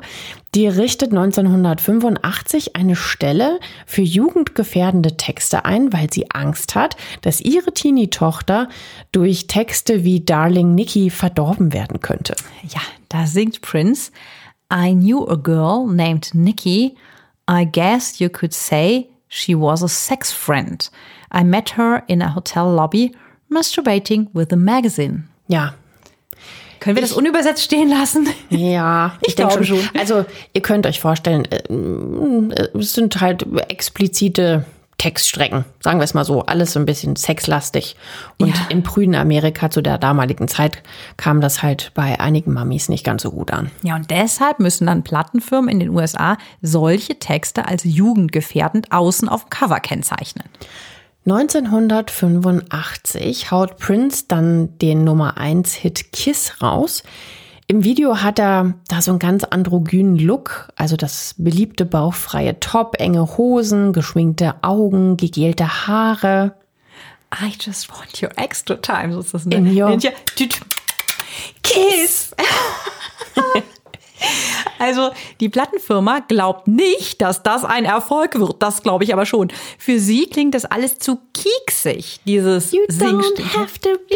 die richtet 1985 eine Stelle für jugendgefährdende Texte ein, weil sie Angst hat, dass ihre Teenie-Tochter durch Texte wie Darling Nikki verdorben werden könnte. Ja, da singt Prince. I knew a girl named Nikki. I guess you could say she was a sex friend. I met her in a hotel lobby masturbating with a magazine. Ja. Können wir das unübersetzt stehen lassen? Ja, ich, ich denke schon. schon. Also, ihr könnt euch vorstellen, äh, es sind halt explizite Textstrecken, sagen wir es mal so, alles so ein bisschen sexlastig. Und ja. im prüden Amerika zu der damaligen Zeit kam das halt bei einigen Mamis nicht ganz so gut an. Ja, und deshalb müssen dann Plattenfirmen in den USA solche Texte als jugendgefährdend außen auf dem Cover kennzeichnen. 1985 haut Prince dann den Nummer 1 Hit Kiss raus. Im Video hat er da so einen ganz androgynen Look, also das beliebte bauchfreie Top, enge Hosen, geschminkte Augen, gegelte Haare. I just want your extra time, so ist das. Ne? In your Kiss. Also die Plattenfirma glaubt nicht, dass das ein Erfolg wird. Das glaube ich aber schon. Für sie klingt das alles zu kieksig, dieses You don't have to be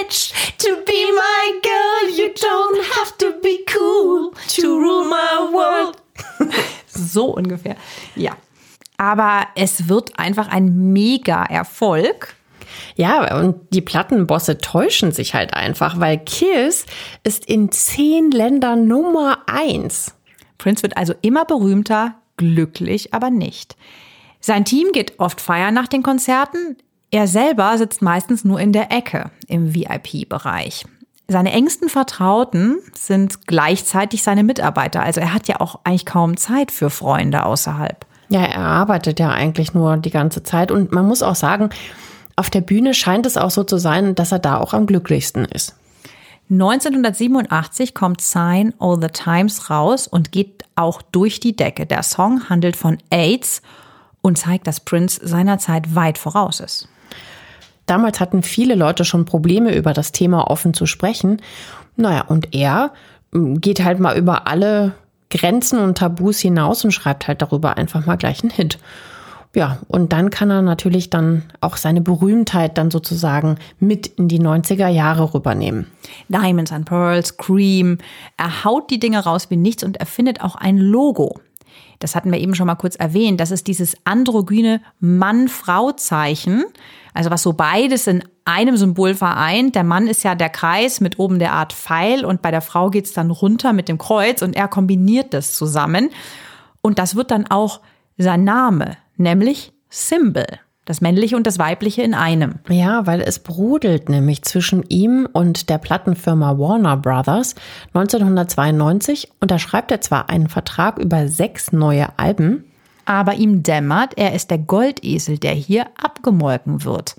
rich to be my girl. You don't have to be cool to rule my world. so ungefähr. Ja. Aber es wird einfach ein Mega-Erfolg. Ja, und die Plattenbosse täuschen sich halt einfach, weil Kiss ist in zehn Ländern Nummer eins. Prince wird also immer berühmter, glücklich aber nicht. Sein Team geht oft feiern nach den Konzerten. Er selber sitzt meistens nur in der Ecke im VIP-Bereich. Seine engsten Vertrauten sind gleichzeitig seine Mitarbeiter. Also er hat ja auch eigentlich kaum Zeit für Freunde außerhalb. Ja, er arbeitet ja eigentlich nur die ganze Zeit. Und man muss auch sagen, auf der Bühne scheint es auch so zu sein, dass er da auch am glücklichsten ist. 1987 kommt Sign All the Times raus und geht auch durch die Decke. Der Song handelt von AIDS und zeigt, dass Prince seinerzeit weit voraus ist. Damals hatten viele Leute schon Probleme, über das Thema offen zu sprechen. Naja, und er hm, geht halt mal über alle Grenzen und Tabus hinaus und schreibt halt darüber einfach mal gleich einen Hit. Ja, und dann kann er natürlich dann auch seine Berühmtheit dann sozusagen mit in die 90er Jahre rübernehmen. Diamonds and Pearls, Cream. Er haut die Dinge raus wie nichts und erfindet auch ein Logo. das hatten wir eben schon mal kurz erwähnt, das ist dieses androgyne Mann-Frau-Zeichen, also was so beides in einem Symbol vereint. Der Mann ist ja der Kreis mit oben der Art Pfeil und bei der Frau geht's dann runter mit dem Kreuz und er kombiniert das zusammen. Und das wird dann auch sein Name, nämlich Symbol. Das männliche und das weibliche in einem. Ja, weil es brodelt nämlich zwischen ihm und der Plattenfirma Warner Brothers. 1992 unterschreibt er zwar einen Vertrag über sechs neue Alben, aber ihm dämmert, er ist der Goldesel, der hier abgemolken wird.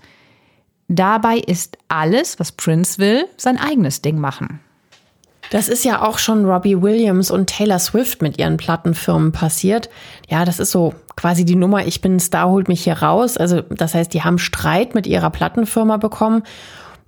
Dabei ist alles, was Prince will, sein eigenes Ding machen. Das ist ja auch schon Robbie Williams und Taylor Swift mit ihren Plattenfirmen passiert. Ja, das ist so quasi die Nummer, ich bin ein Star, holt mich hier raus. Also das heißt, die haben Streit mit ihrer Plattenfirma bekommen.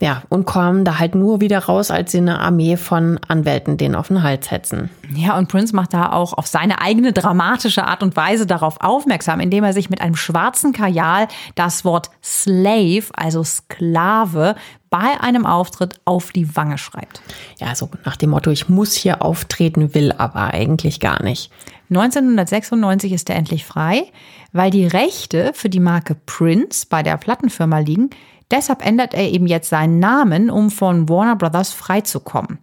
Ja, und kommen da halt nur wieder raus, als sie eine Armee von Anwälten denen auf den Hals hetzen. Ja, und Prince macht da auch auf seine eigene dramatische Art und Weise darauf aufmerksam, indem er sich mit einem schwarzen Kajal das Wort Slave, also Sklave, bei einem Auftritt auf die Wange schreibt. Ja, so nach dem Motto, ich muss hier auftreten, will aber eigentlich gar nicht. 1996 ist er endlich frei, weil die Rechte für die Marke Prince bei der Plattenfirma liegen. Deshalb ändert er eben jetzt seinen Namen, um von Warner Brothers freizukommen.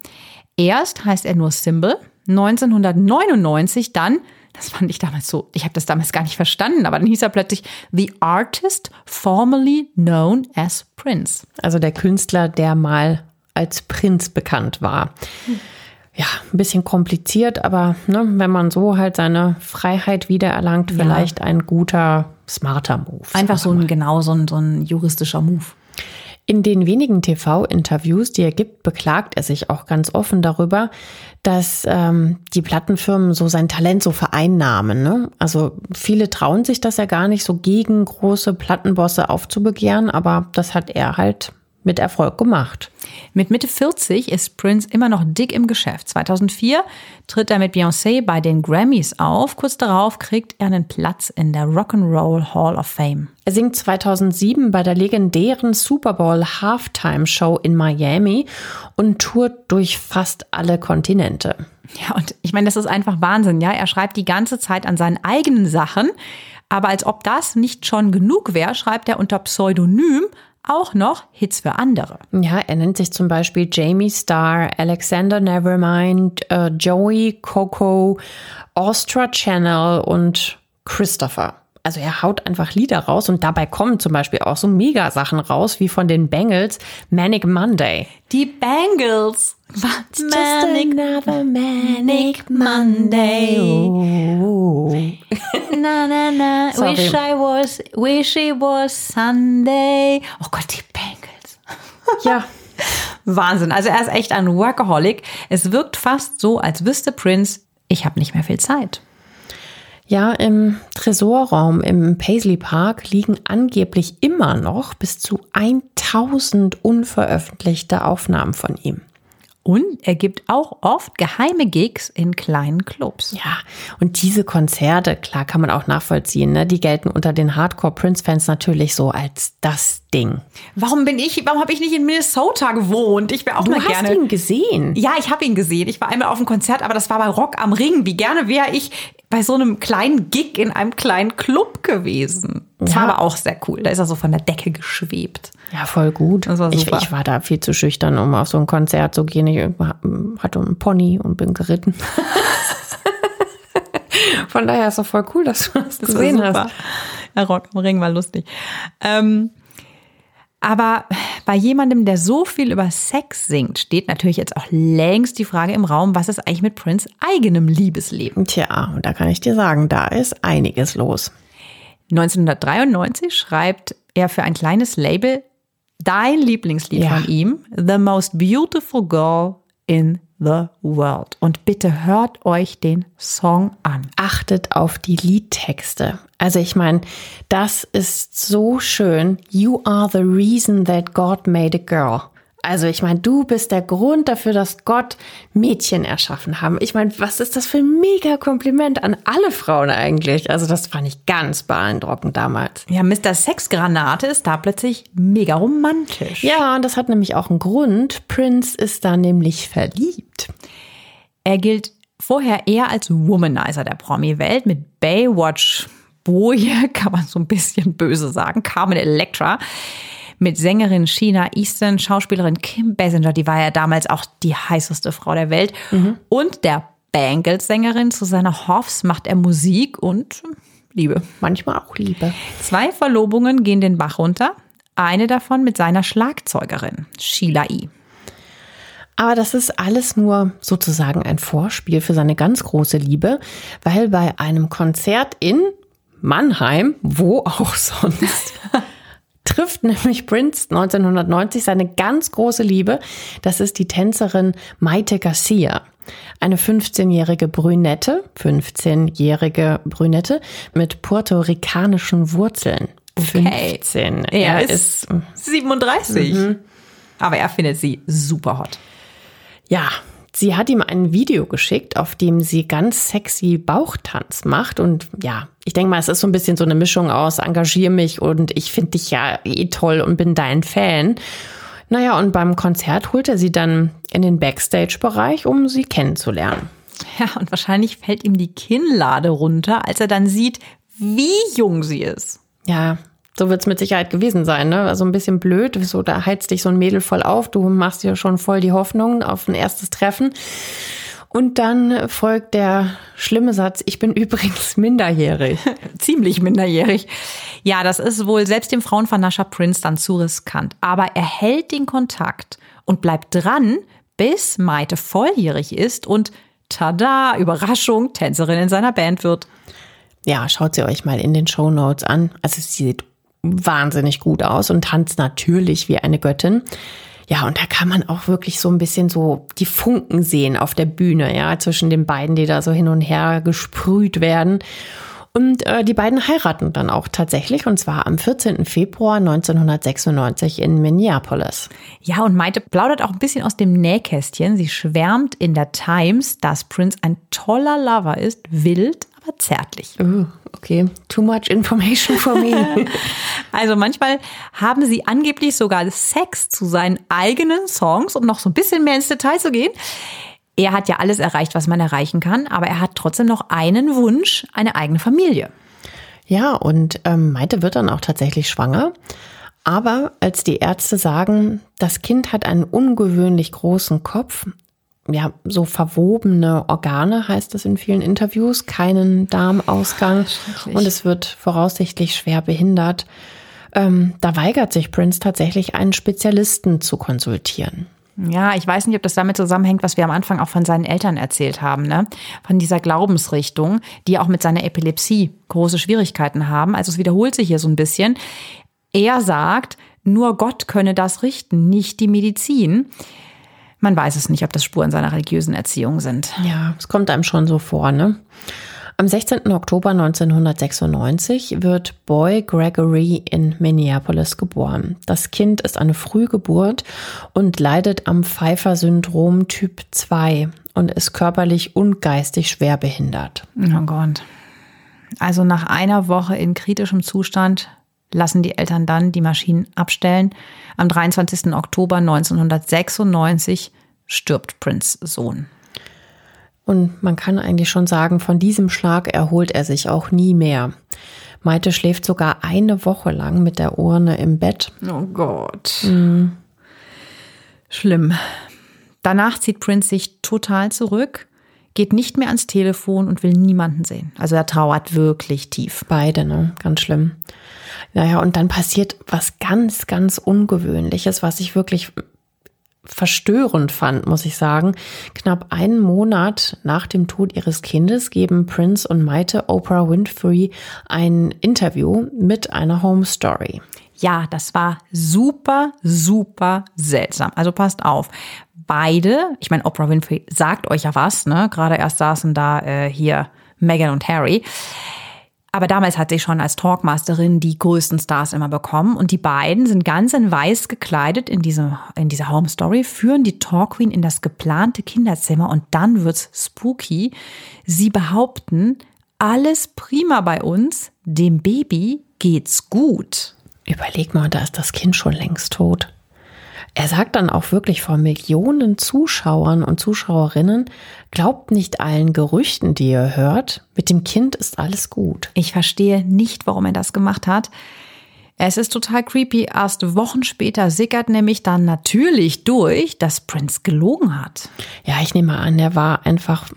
Erst heißt er nur Symbol, 1999 dann das fand ich damals so, ich habe das damals gar nicht verstanden, aber dann hieß er plötzlich The Artist formerly known as Prince. Also der Künstler, der mal als Prinz bekannt war. Ja, ein bisschen kompliziert, aber ne, wenn man so halt seine Freiheit wiedererlangt, ja. vielleicht ein guter, smarter Move. Einfach so ein, genau, so ein, so ein juristischer Move. In den wenigen TV-Interviews, die er gibt, beklagt er sich auch ganz offen darüber, dass ähm, die Plattenfirmen so sein Talent so vereinnahmen. Ne? Also viele trauen sich das ja gar nicht, so gegen große Plattenbosse aufzubegehren, aber das hat er halt mit Erfolg gemacht. Mit Mitte 40 ist Prince immer noch dick im Geschäft. 2004 tritt er mit Beyoncé bei den Grammys auf. Kurz darauf kriegt er einen Platz in der Rock'n'Roll Hall of Fame. Er singt 2007 bei der legendären Super Bowl Halftime Show in Miami und tourt durch fast alle Kontinente. Ja, und ich meine, das ist einfach Wahnsinn, ja. Er schreibt die ganze Zeit an seinen eigenen Sachen. Aber als ob das nicht schon genug wäre, schreibt er unter Pseudonym auch noch Hits für andere. Ja, er nennt sich zum Beispiel Jamie Starr, Alexander Nevermind, äh, Joey, Coco, Ostra Channel und Christopher. Also er haut einfach Lieder raus und dabei kommen zum Beispiel auch so Mega-Sachen raus, wie von den Bengals Manic Monday. Die Bengals! What's just another Manic Monday. Oh. na, na, na. Sorry. Wish I was, wish it was Sunday. Oh Gott, die Bengals. ja. Wahnsinn. Also er ist echt ein Workaholic. Es wirkt fast so, als wüsste Prince, ich habe nicht mehr viel Zeit. Ja, im Tresorraum im Paisley Park liegen angeblich immer noch bis zu 1000 unveröffentlichte Aufnahmen von ihm. Und er gibt auch oft geheime Gigs in kleinen Clubs. Ja, und diese Konzerte, klar kann man auch nachvollziehen, ne? die gelten unter den Hardcore-Prince-Fans natürlich so als das Ding. Warum bin ich, warum habe ich nicht in Minnesota gewohnt? Ich wäre auch du mal gerne. Du hast ihn gesehen. Ja, ich habe ihn gesehen. Ich war einmal auf einem Konzert, aber das war bei Rock am Ring. Wie gerne wäre ich bei so einem kleinen Gig in einem kleinen Club gewesen. Das ja. war aber auch sehr cool. Da ist er so von der Decke geschwebt. Ja, voll gut. Das war ich, ich, war da viel zu schüchtern, um auf so ein Konzert zu gehen. Ich hatte einen Pony und bin geritten. Von daher ist es voll cool, dass du das, das gesehen hast. Ja, Rock am Ring war lustig. Ähm, aber bei jemandem, der so viel über Sex singt, steht natürlich jetzt auch längst die Frage im Raum, was ist eigentlich mit Prince eigenem Liebesleben? Tja, und da kann ich dir sagen, da ist einiges los. 1993 schreibt er für ein kleines Label dein Lieblingslied ja. von ihm, The Most Beautiful Girl in the World. Und bitte hört euch den Song an. Achtet auf die Liedtexte. Also ich meine, das ist so schön. You are the reason that God made a girl. Also ich meine, du bist der Grund dafür, dass Gott Mädchen erschaffen haben. Ich meine, was ist das für ein mega Kompliment an alle Frauen eigentlich? Also das fand ich ganz beeindruckend damals. Ja, Mr. Sexgranate ist da plötzlich mega romantisch. Ja, und das hat nämlich auch einen Grund. Prince ist da nämlich verliebt. Er gilt Vorher eher als Womanizer der Promi-Welt mit Baywatch Boje, kann man so ein bisschen böse sagen, Carmen Electra mit Sängerin Sheena Easton, Schauspielerin Kim Basinger, die war ja damals auch die heißeste Frau der Welt, mhm. und der Bangles-Sängerin Susanne Hoffs macht er Musik und Liebe. Manchmal auch Liebe. Zwei Verlobungen gehen den Bach runter. Eine davon mit seiner Schlagzeugerin, Sheila E. Aber das ist alles nur sozusagen ein Vorspiel für seine ganz große Liebe, weil bei einem Konzert in Mannheim, wo auch sonst, trifft nämlich Prince 1990 seine ganz große Liebe. Das ist die Tänzerin Maite Garcia. Eine 15-jährige Brünette, 15-jährige Brünette mit puerto-ricanischen Wurzeln. Okay. 15. Er, er ist, ist 37. Mhm. Aber er findet sie super hot. Ja, Sie hat ihm ein Video geschickt, auf dem sie ganz sexy Bauchtanz macht. Und ja, ich denke mal, es ist so ein bisschen so eine Mischung aus engagier mich und ich finde dich ja eh toll und bin dein Fan. Naja, und beim Konzert holt er sie dann in den Backstage-Bereich, um sie kennenzulernen. Ja, und wahrscheinlich fällt ihm die Kinnlade runter, als er dann sieht, wie jung sie ist. Ja, so wird es mit Sicherheit gewesen sein, ne? Also ein bisschen blöd, so da heizt dich so ein Mädel voll auf, du machst dir schon voll die Hoffnung auf ein erstes Treffen. Und dann folgt der schlimme Satz, ich bin übrigens minderjährig. Ziemlich minderjährig. Ja, das ist wohl selbst dem Frauenvernascher Prince dann zu riskant. Aber er hält den Kontakt und bleibt dran, bis Maite volljährig ist und tada, Überraschung, Tänzerin in seiner Band wird. Ja, schaut sie euch mal in den Show Notes an. Also sie sieht wahnsinnig gut aus und tanzt natürlich wie eine Göttin. Ja, und da kann man auch wirklich so ein bisschen so die Funken sehen auf der Bühne, ja, zwischen den beiden, die da so hin und her gesprüht werden. Und äh, die beiden heiraten dann auch tatsächlich, und zwar am 14. Februar 1996 in Minneapolis. Ja, und Maite plaudert auch ein bisschen aus dem Nähkästchen. Sie schwärmt in der Times, dass Prince ein toller Lover ist, wild, aber zärtlich. Uh, okay, too much information for me. also manchmal haben sie angeblich sogar Sex zu seinen eigenen Songs, um noch so ein bisschen mehr ins Detail zu gehen. Er hat ja alles erreicht, was man erreichen kann, aber er hat trotzdem noch einen Wunsch, eine eigene Familie. Ja, und ähm, Maite wird dann auch tatsächlich schwanger. Aber als die Ärzte sagen, das Kind hat einen ungewöhnlich großen Kopf, ja, so verwobene Organe, heißt es in vielen Interviews, keinen Darmausgang und es wird voraussichtlich schwer behindert. Ähm, da weigert sich Prince tatsächlich, einen Spezialisten zu konsultieren. Ja, ich weiß nicht, ob das damit zusammenhängt, was wir am Anfang auch von seinen Eltern erzählt haben, ne? Von dieser Glaubensrichtung, die auch mit seiner Epilepsie große Schwierigkeiten haben. Also es wiederholt sich hier so ein bisschen. Er sagt, nur Gott könne das richten, nicht die Medizin. Man weiß es nicht, ob das Spuren seiner religiösen Erziehung sind. Ja, es kommt einem schon so vor, ne? Am 16. Oktober 1996 wird Boy Gregory in Minneapolis geboren. Das Kind ist eine Frühgeburt und leidet am Pfeiffer-Syndrom Typ 2 und ist körperlich und geistig schwer behindert. Oh Gott. Also nach einer Woche in kritischem Zustand lassen die Eltern dann die Maschinen abstellen. Am 23. Oktober 1996 stirbt Prince Sohn. Und man kann eigentlich schon sagen, von diesem Schlag erholt er sich auch nie mehr. Maite schläft sogar eine Woche lang mit der Urne im Bett. Oh Gott. Mhm. Schlimm. Danach zieht Prince sich total zurück, geht nicht mehr ans Telefon und will niemanden sehen. Also er trauert wirklich tief. Beide, ne? Ganz schlimm. Naja, und dann passiert was ganz, ganz Ungewöhnliches, was ich wirklich verstörend fand, muss ich sagen. Knapp einen Monat nach dem Tod ihres Kindes geben Prince und Maite Oprah Winfrey ein Interview mit einer Home Story. Ja, das war super, super seltsam. Also passt auf. Beide, ich meine, Oprah Winfrey sagt euch ja was, ne? Gerade erst saßen da äh, hier Meghan und Harry. Aber damals hat sie schon als Talkmasterin die größten Stars immer bekommen. Und die beiden sind ganz in weiß gekleidet in, diesem, in dieser Home Story, führen die Talk Queen in das geplante Kinderzimmer und dann wird's spooky. Sie behaupten, alles prima bei uns, dem Baby geht's gut. Überleg mal, da ist das Kind schon längst tot. Er sagt dann auch wirklich vor Millionen Zuschauern und Zuschauerinnen, glaubt nicht allen Gerüchten, die ihr hört. Mit dem Kind ist alles gut. Ich verstehe nicht, warum er das gemacht hat. Es ist total creepy. Erst Wochen später sickert nämlich dann natürlich durch, dass Prince gelogen hat. Ja, ich nehme an, der war einfach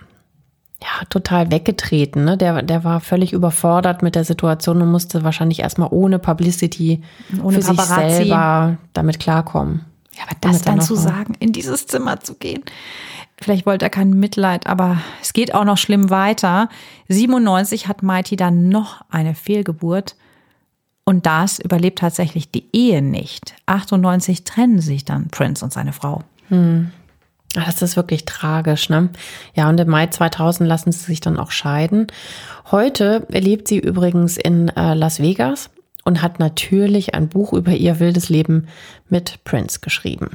ja, total weggetreten. Ne? Der, der war völlig überfordert mit der Situation und musste wahrscheinlich erstmal ohne Publicity ohne für Paparazzi. sich selber damit klarkommen. Ja, aber das dann zu sagen, in dieses Zimmer zu gehen. Vielleicht wollte er kein Mitleid, aber es geht auch noch schlimm weiter. 97 hat Mighty dann noch eine Fehlgeburt. Und das überlebt tatsächlich die Ehe nicht. 98 trennen sich dann Prince und seine Frau. Hm. Das ist wirklich tragisch, ne? Ja, und im Mai 2000 lassen sie sich dann auch scheiden. Heute lebt sie übrigens in äh, Las Vegas und hat natürlich ein Buch über ihr wildes Leben mit Prince geschrieben.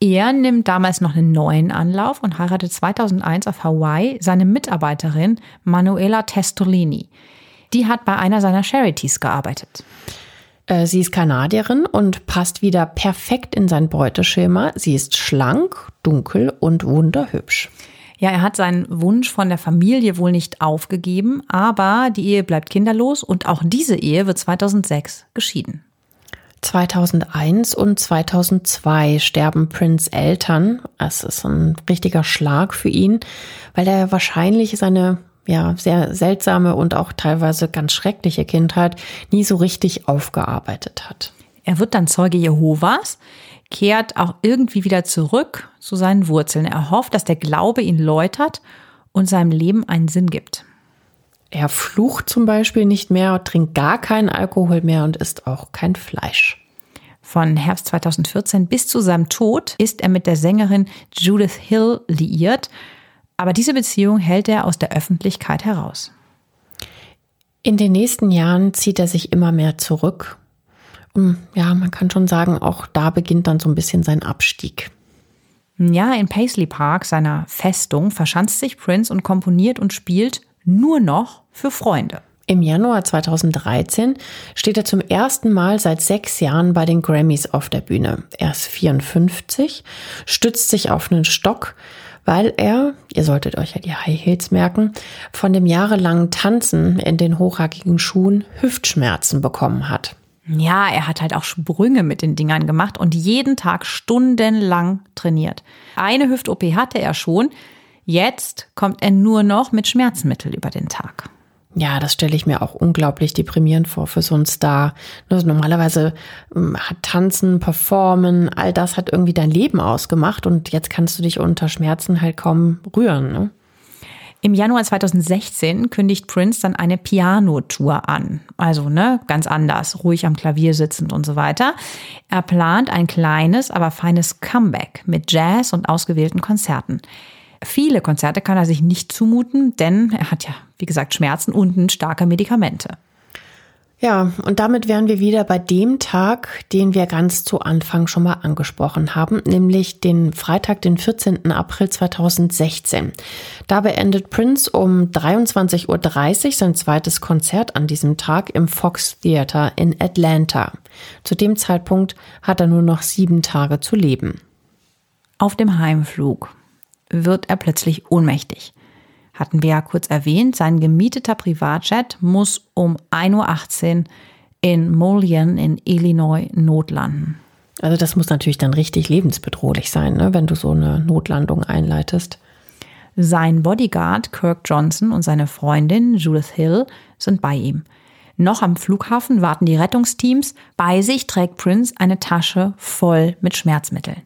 Er nimmt damals noch einen neuen Anlauf und heiratet 2001 auf Hawaii seine Mitarbeiterin Manuela Testolini. Die hat bei einer seiner Charities gearbeitet. Äh, sie ist Kanadierin und passt wieder perfekt in sein Beuteschema. Sie ist schlank, dunkel und wunderhübsch. Ja, er hat seinen Wunsch von der Familie wohl nicht aufgegeben, aber die Ehe bleibt kinderlos und auch diese Ehe wird 2006 geschieden. 2001 und 2002 sterben Prince Eltern. Es ist ein richtiger Schlag für ihn, weil er wahrscheinlich seine ja, sehr seltsame und auch teilweise ganz schreckliche Kindheit nie so richtig aufgearbeitet hat. Er wird dann Zeuge Jehovas, kehrt auch irgendwie wieder zurück zu seinen Wurzeln. Er hofft, dass der Glaube ihn läutert und seinem Leben einen Sinn gibt. Er flucht zum Beispiel nicht mehr, trinkt gar keinen Alkohol mehr und isst auch kein Fleisch. Von Herbst 2014 bis zu seinem Tod ist er mit der Sängerin Judith Hill liiert. Aber diese Beziehung hält er aus der Öffentlichkeit heraus. In den nächsten Jahren zieht er sich immer mehr zurück. Und ja, man kann schon sagen, auch da beginnt dann so ein bisschen sein Abstieg. Ja, in Paisley Park, seiner Festung, verschanzt sich Prince und komponiert und spielt nur noch für Freunde. Im Januar 2013 steht er zum ersten Mal seit sechs Jahren bei den Grammys auf der Bühne. Er ist 54, stützt sich auf einen Stock weil er, ihr solltet euch ja die High Heels merken, von dem jahrelangen Tanzen in den hochhackigen Schuhen Hüftschmerzen bekommen hat. Ja, er hat halt auch Sprünge mit den Dingern gemacht und jeden Tag stundenlang trainiert. Eine Hüft-OP hatte er schon. Jetzt kommt er nur noch mit Schmerzmittel über den Tag. Ja, das stelle ich mir auch unglaublich deprimierend vor für so einen Star. Also normalerweise ähm, hat Tanzen, Performen, all das hat irgendwie dein Leben ausgemacht und jetzt kannst du dich unter Schmerzen halt kaum rühren. Ne? Im Januar 2016 kündigt Prince dann eine Pianotour an. Also, ne, ganz anders, ruhig am Klavier sitzend und so weiter. Er plant ein kleines, aber feines Comeback mit Jazz und ausgewählten Konzerten. Viele Konzerte kann er sich nicht zumuten, denn er hat ja, wie gesagt, Schmerzen und starke Medikamente. Ja, und damit wären wir wieder bei dem Tag, den wir ganz zu Anfang schon mal angesprochen haben, nämlich den Freitag, den 14. April 2016. Da beendet Prince um 23.30 Uhr sein zweites Konzert an diesem Tag im Fox Theater in Atlanta. Zu dem Zeitpunkt hat er nur noch sieben Tage zu leben. Auf dem Heimflug wird er plötzlich ohnmächtig. Hatten wir ja kurz erwähnt, sein gemieteter Privatjet muss um 1.18 Uhr in Mullion in Illinois notlanden. Also das muss natürlich dann richtig lebensbedrohlich sein, ne, wenn du so eine Notlandung einleitest. Sein Bodyguard Kirk Johnson und seine Freundin Judith Hill sind bei ihm. Noch am Flughafen warten die Rettungsteams. Bei sich trägt Prince eine Tasche voll mit Schmerzmitteln.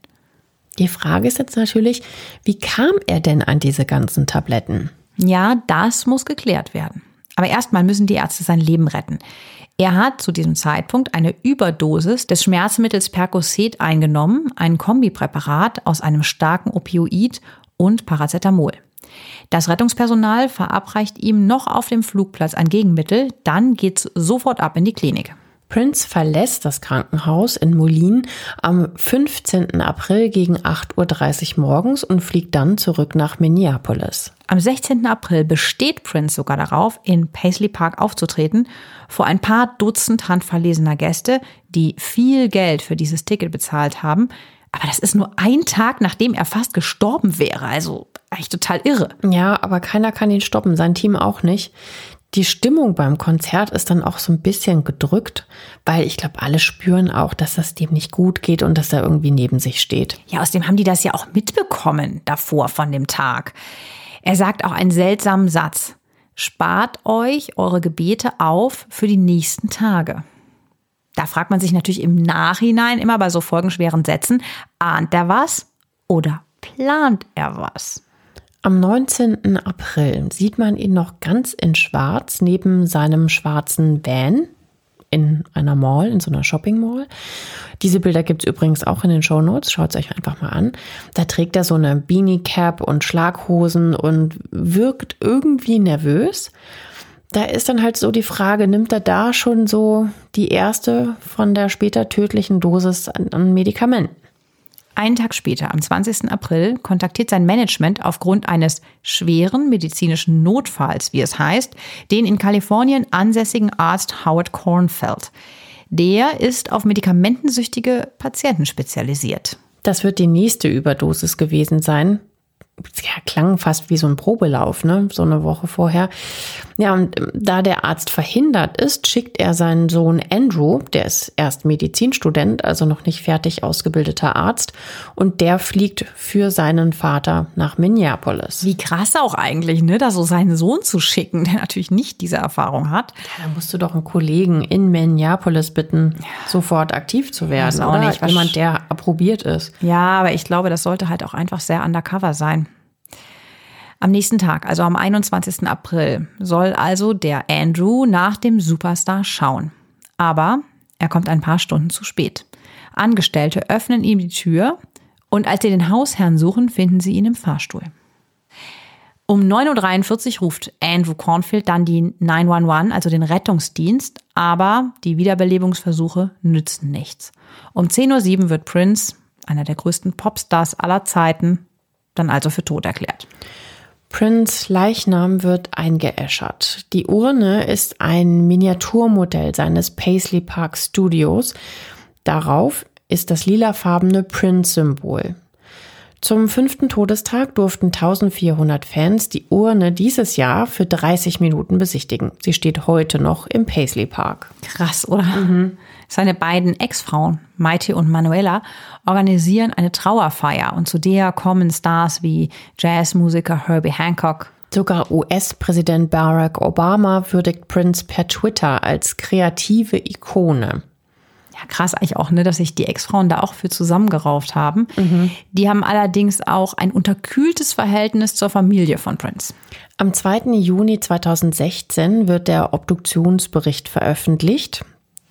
Die Frage ist jetzt natürlich, wie kam er denn an diese ganzen Tabletten? Ja, das muss geklärt werden. Aber erstmal müssen die Ärzte sein Leben retten. Er hat zu diesem Zeitpunkt eine Überdosis des Schmerzmittels Percocet eingenommen, ein Kombipräparat aus einem starken Opioid und Paracetamol. Das Rettungspersonal verabreicht ihm noch auf dem Flugplatz ein Gegenmittel, dann geht's sofort ab in die Klinik. Prince verlässt das Krankenhaus in Moulin am 15. April gegen 8.30 Uhr morgens und fliegt dann zurück nach Minneapolis. Am 16. April besteht Prince sogar darauf, in Paisley Park aufzutreten, vor ein paar Dutzend handverlesener Gäste, die viel Geld für dieses Ticket bezahlt haben. Aber das ist nur ein Tag, nachdem er fast gestorben wäre. Also eigentlich total irre. Ja, aber keiner kann ihn stoppen, sein Team auch nicht. Die Stimmung beim Konzert ist dann auch so ein bisschen gedrückt, weil ich glaube, alle spüren auch, dass das dem nicht gut geht und dass er irgendwie neben sich steht. Ja, außerdem haben die das ja auch mitbekommen davor von dem Tag. Er sagt auch einen seltsamen Satz. Spart euch eure Gebete auf für die nächsten Tage. Da fragt man sich natürlich im Nachhinein immer bei so folgenschweren Sätzen, ahnt er was oder plant er was? Am 19. April sieht man ihn noch ganz in Schwarz neben seinem schwarzen Van in einer Mall, in so einer Shopping Mall. Diese Bilder gibt es übrigens auch in den Show Notes. Schaut es euch einfach mal an. Da trägt er so eine Beanie Cap und Schlaghosen und wirkt irgendwie nervös. Da ist dann halt so die Frage, nimmt er da schon so die erste von der später tödlichen Dosis an, an Medikamenten? Einen Tag später, am 20. April, kontaktiert sein Management aufgrund eines schweren medizinischen Notfalls, wie es heißt, den in Kalifornien ansässigen Arzt Howard Kornfeld. Der ist auf medikamentensüchtige Patienten spezialisiert. Das wird die nächste Überdosis gewesen sein ja, klang fast wie so ein Probelauf, ne? So eine Woche vorher. Ja, und ähm, da der Arzt verhindert ist, schickt er seinen Sohn Andrew, der ist erst Medizinstudent, also noch nicht fertig ausgebildeter Arzt, und der fliegt für seinen Vater nach Minneapolis. Wie krass auch eigentlich, ne? Da so seinen Sohn zu schicken, der natürlich nicht diese Erfahrung hat. Ja, da musst du doch einen Kollegen in Minneapolis bitten, sofort aktiv zu werden. Auch oder nicht. jemand, der approbiert ist. Ja, aber ich glaube, das sollte halt auch einfach sehr undercover sein. Am nächsten Tag, also am 21. April, soll also der Andrew nach dem Superstar schauen. Aber er kommt ein paar Stunden zu spät. Angestellte öffnen ihm die Tür und als sie den Hausherrn suchen, finden sie ihn im Fahrstuhl. Um 9.43 Uhr ruft Andrew Cornfield dann die 911, also den Rettungsdienst, aber die Wiederbelebungsversuche nützen nichts. Um 10.07 Uhr wird Prince, einer der größten Popstars aller Zeiten, dann also für tot erklärt. Prince Leichnam wird eingeäschert. Die Urne ist ein Miniaturmodell seines Paisley Park Studios. Darauf ist das lilafarbene Prince-Symbol. Zum fünften Todestag durften 1400 Fans die Urne dieses Jahr für 30 Minuten besichtigen. Sie steht heute noch im Paisley Park. Krass, oder? Mhm. Seine beiden Ex-Frauen, Maite und Manuela, organisieren eine Trauerfeier und zu der kommen Stars wie Jazzmusiker Herbie Hancock. Sogar US-Präsident Barack Obama würdigt Prince per Twitter als kreative Ikone. Ja, krass eigentlich auch, ne, dass sich die Ex-Frauen da auch für zusammengerauft haben. Mhm. Die haben allerdings auch ein unterkühltes Verhältnis zur Familie von Prince. Am 2. Juni 2016 wird der Obduktionsbericht veröffentlicht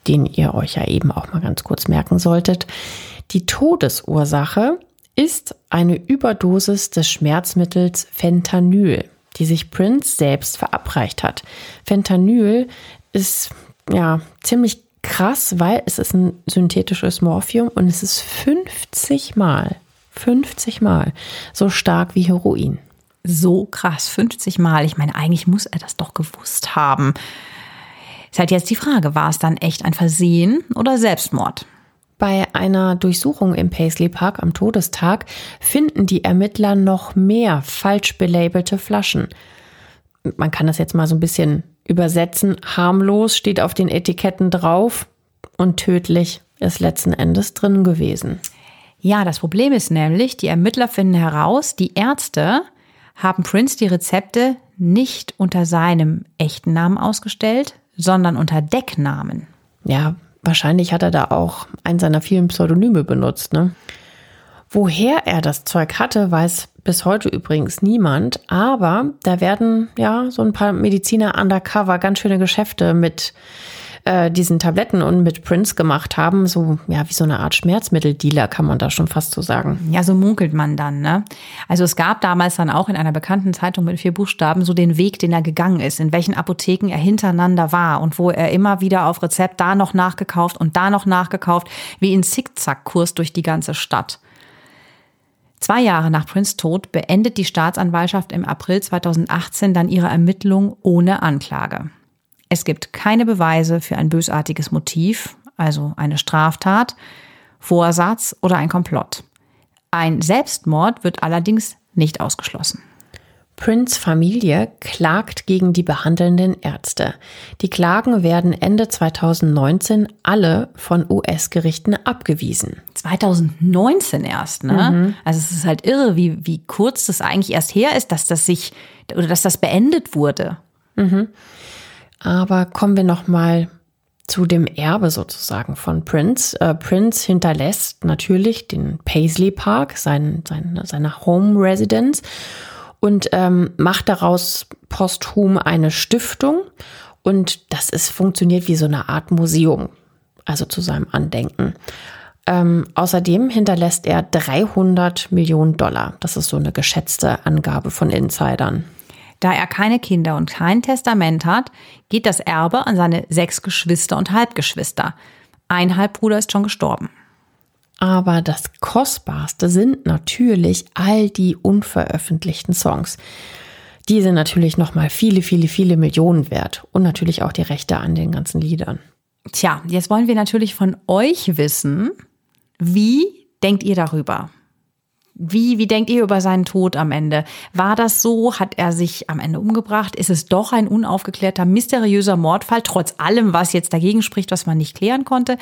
den ihr euch ja eben auch mal ganz kurz merken solltet. Die Todesursache ist eine Überdosis des Schmerzmittels Fentanyl, die sich Prince selbst verabreicht hat. Fentanyl ist ja ziemlich krass, weil es ist ein synthetisches Morphium und es ist 50 Mal, 50 Mal so stark wie Heroin. So krass, 50 Mal. Ich meine, eigentlich muss er das doch gewusst haben. Ist halt jetzt die Frage, war es dann echt ein Versehen oder Selbstmord? Bei einer Durchsuchung im Paisley Park am Todestag finden die Ermittler noch mehr falsch belabelte Flaschen. Man kann das jetzt mal so ein bisschen übersetzen. Harmlos steht auf den Etiketten drauf und tödlich ist letzten Endes drin gewesen. Ja, das Problem ist nämlich, die Ermittler finden heraus, die Ärzte haben Prince die Rezepte nicht unter seinem echten Namen ausgestellt, sondern unter Decknamen. Ja, wahrscheinlich hat er da auch einen seiner vielen Pseudonyme benutzt, ne? Woher er das Zeug hatte, weiß bis heute übrigens niemand, aber da werden ja so ein paar Mediziner undercover ganz schöne Geschäfte mit äh, diesen Tabletten und mit Prince gemacht haben. So, ja, wie so eine Art Schmerzmitteldealer, kann man da schon fast so sagen. Ja, so munkelt man dann, ne? Also es gab damals dann auch in einer bekannten Zeitung mit vier Buchstaben so den Weg, den er gegangen ist, in welchen Apotheken er hintereinander war und wo er immer wieder auf Rezept da noch nachgekauft und da noch nachgekauft, wie in Zickzackkurs durch die ganze Stadt. Zwei Jahre nach Prince Tod beendet die Staatsanwaltschaft im April 2018 dann ihre Ermittlung ohne Anklage. Es gibt keine Beweise für ein bösartiges Motiv, also eine Straftat, Vorsatz oder ein Komplott. Ein Selbstmord wird allerdings nicht ausgeschlossen. Prince Familie klagt gegen die behandelnden Ärzte. Die Klagen werden Ende 2019 alle von US-Gerichten abgewiesen. 2019 erst, ne? Mhm. Also es ist halt irre, wie, wie kurz das eigentlich erst her ist, dass das sich oder dass das beendet wurde. Mhm. Aber kommen wir noch mal zu dem Erbe sozusagen von Prince. Äh, Prince hinterlässt natürlich den Paisley Park, sein, sein, seine Home Residence und ähm, macht daraus posthum eine Stiftung. Und das ist funktioniert wie so eine Art Museum, also zu seinem Andenken. Ähm, außerdem hinterlässt er 300 Millionen Dollar. Das ist so eine geschätzte Angabe von Insidern. Da er keine Kinder und kein Testament hat, geht das Erbe an seine sechs Geschwister und Halbgeschwister. Ein Halbbruder ist schon gestorben. Aber das Kostbarste sind natürlich all die unveröffentlichten Songs. Die sind natürlich nochmal viele, viele, viele Millionen wert. Und natürlich auch die Rechte an den ganzen Liedern. Tja, jetzt wollen wir natürlich von euch wissen, wie denkt ihr darüber? Wie, wie denkt ihr über seinen Tod am Ende? War das so? Hat er sich am Ende umgebracht? Ist es doch ein unaufgeklärter, mysteriöser Mordfall, trotz allem, was jetzt dagegen spricht, was man nicht klären konnte?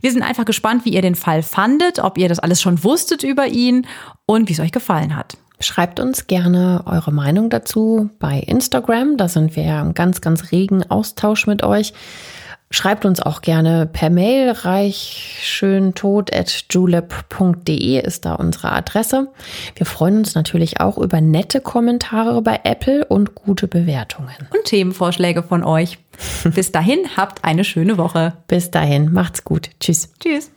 Wir sind einfach gespannt, wie ihr den Fall fandet, ob ihr das alles schon wusstet über ihn und wie es euch gefallen hat. Schreibt uns gerne eure Meinung dazu bei Instagram. Da sind wir ja im ganz, ganz regen Austausch mit euch. Schreibt uns auch gerne per Mail. reichschöntod.julep.de ist da unsere Adresse. Wir freuen uns natürlich auch über nette Kommentare bei Apple und gute Bewertungen. Und Themenvorschläge von euch. Bis dahin, habt eine schöne Woche. Bis dahin, macht's gut. Tschüss. Tschüss.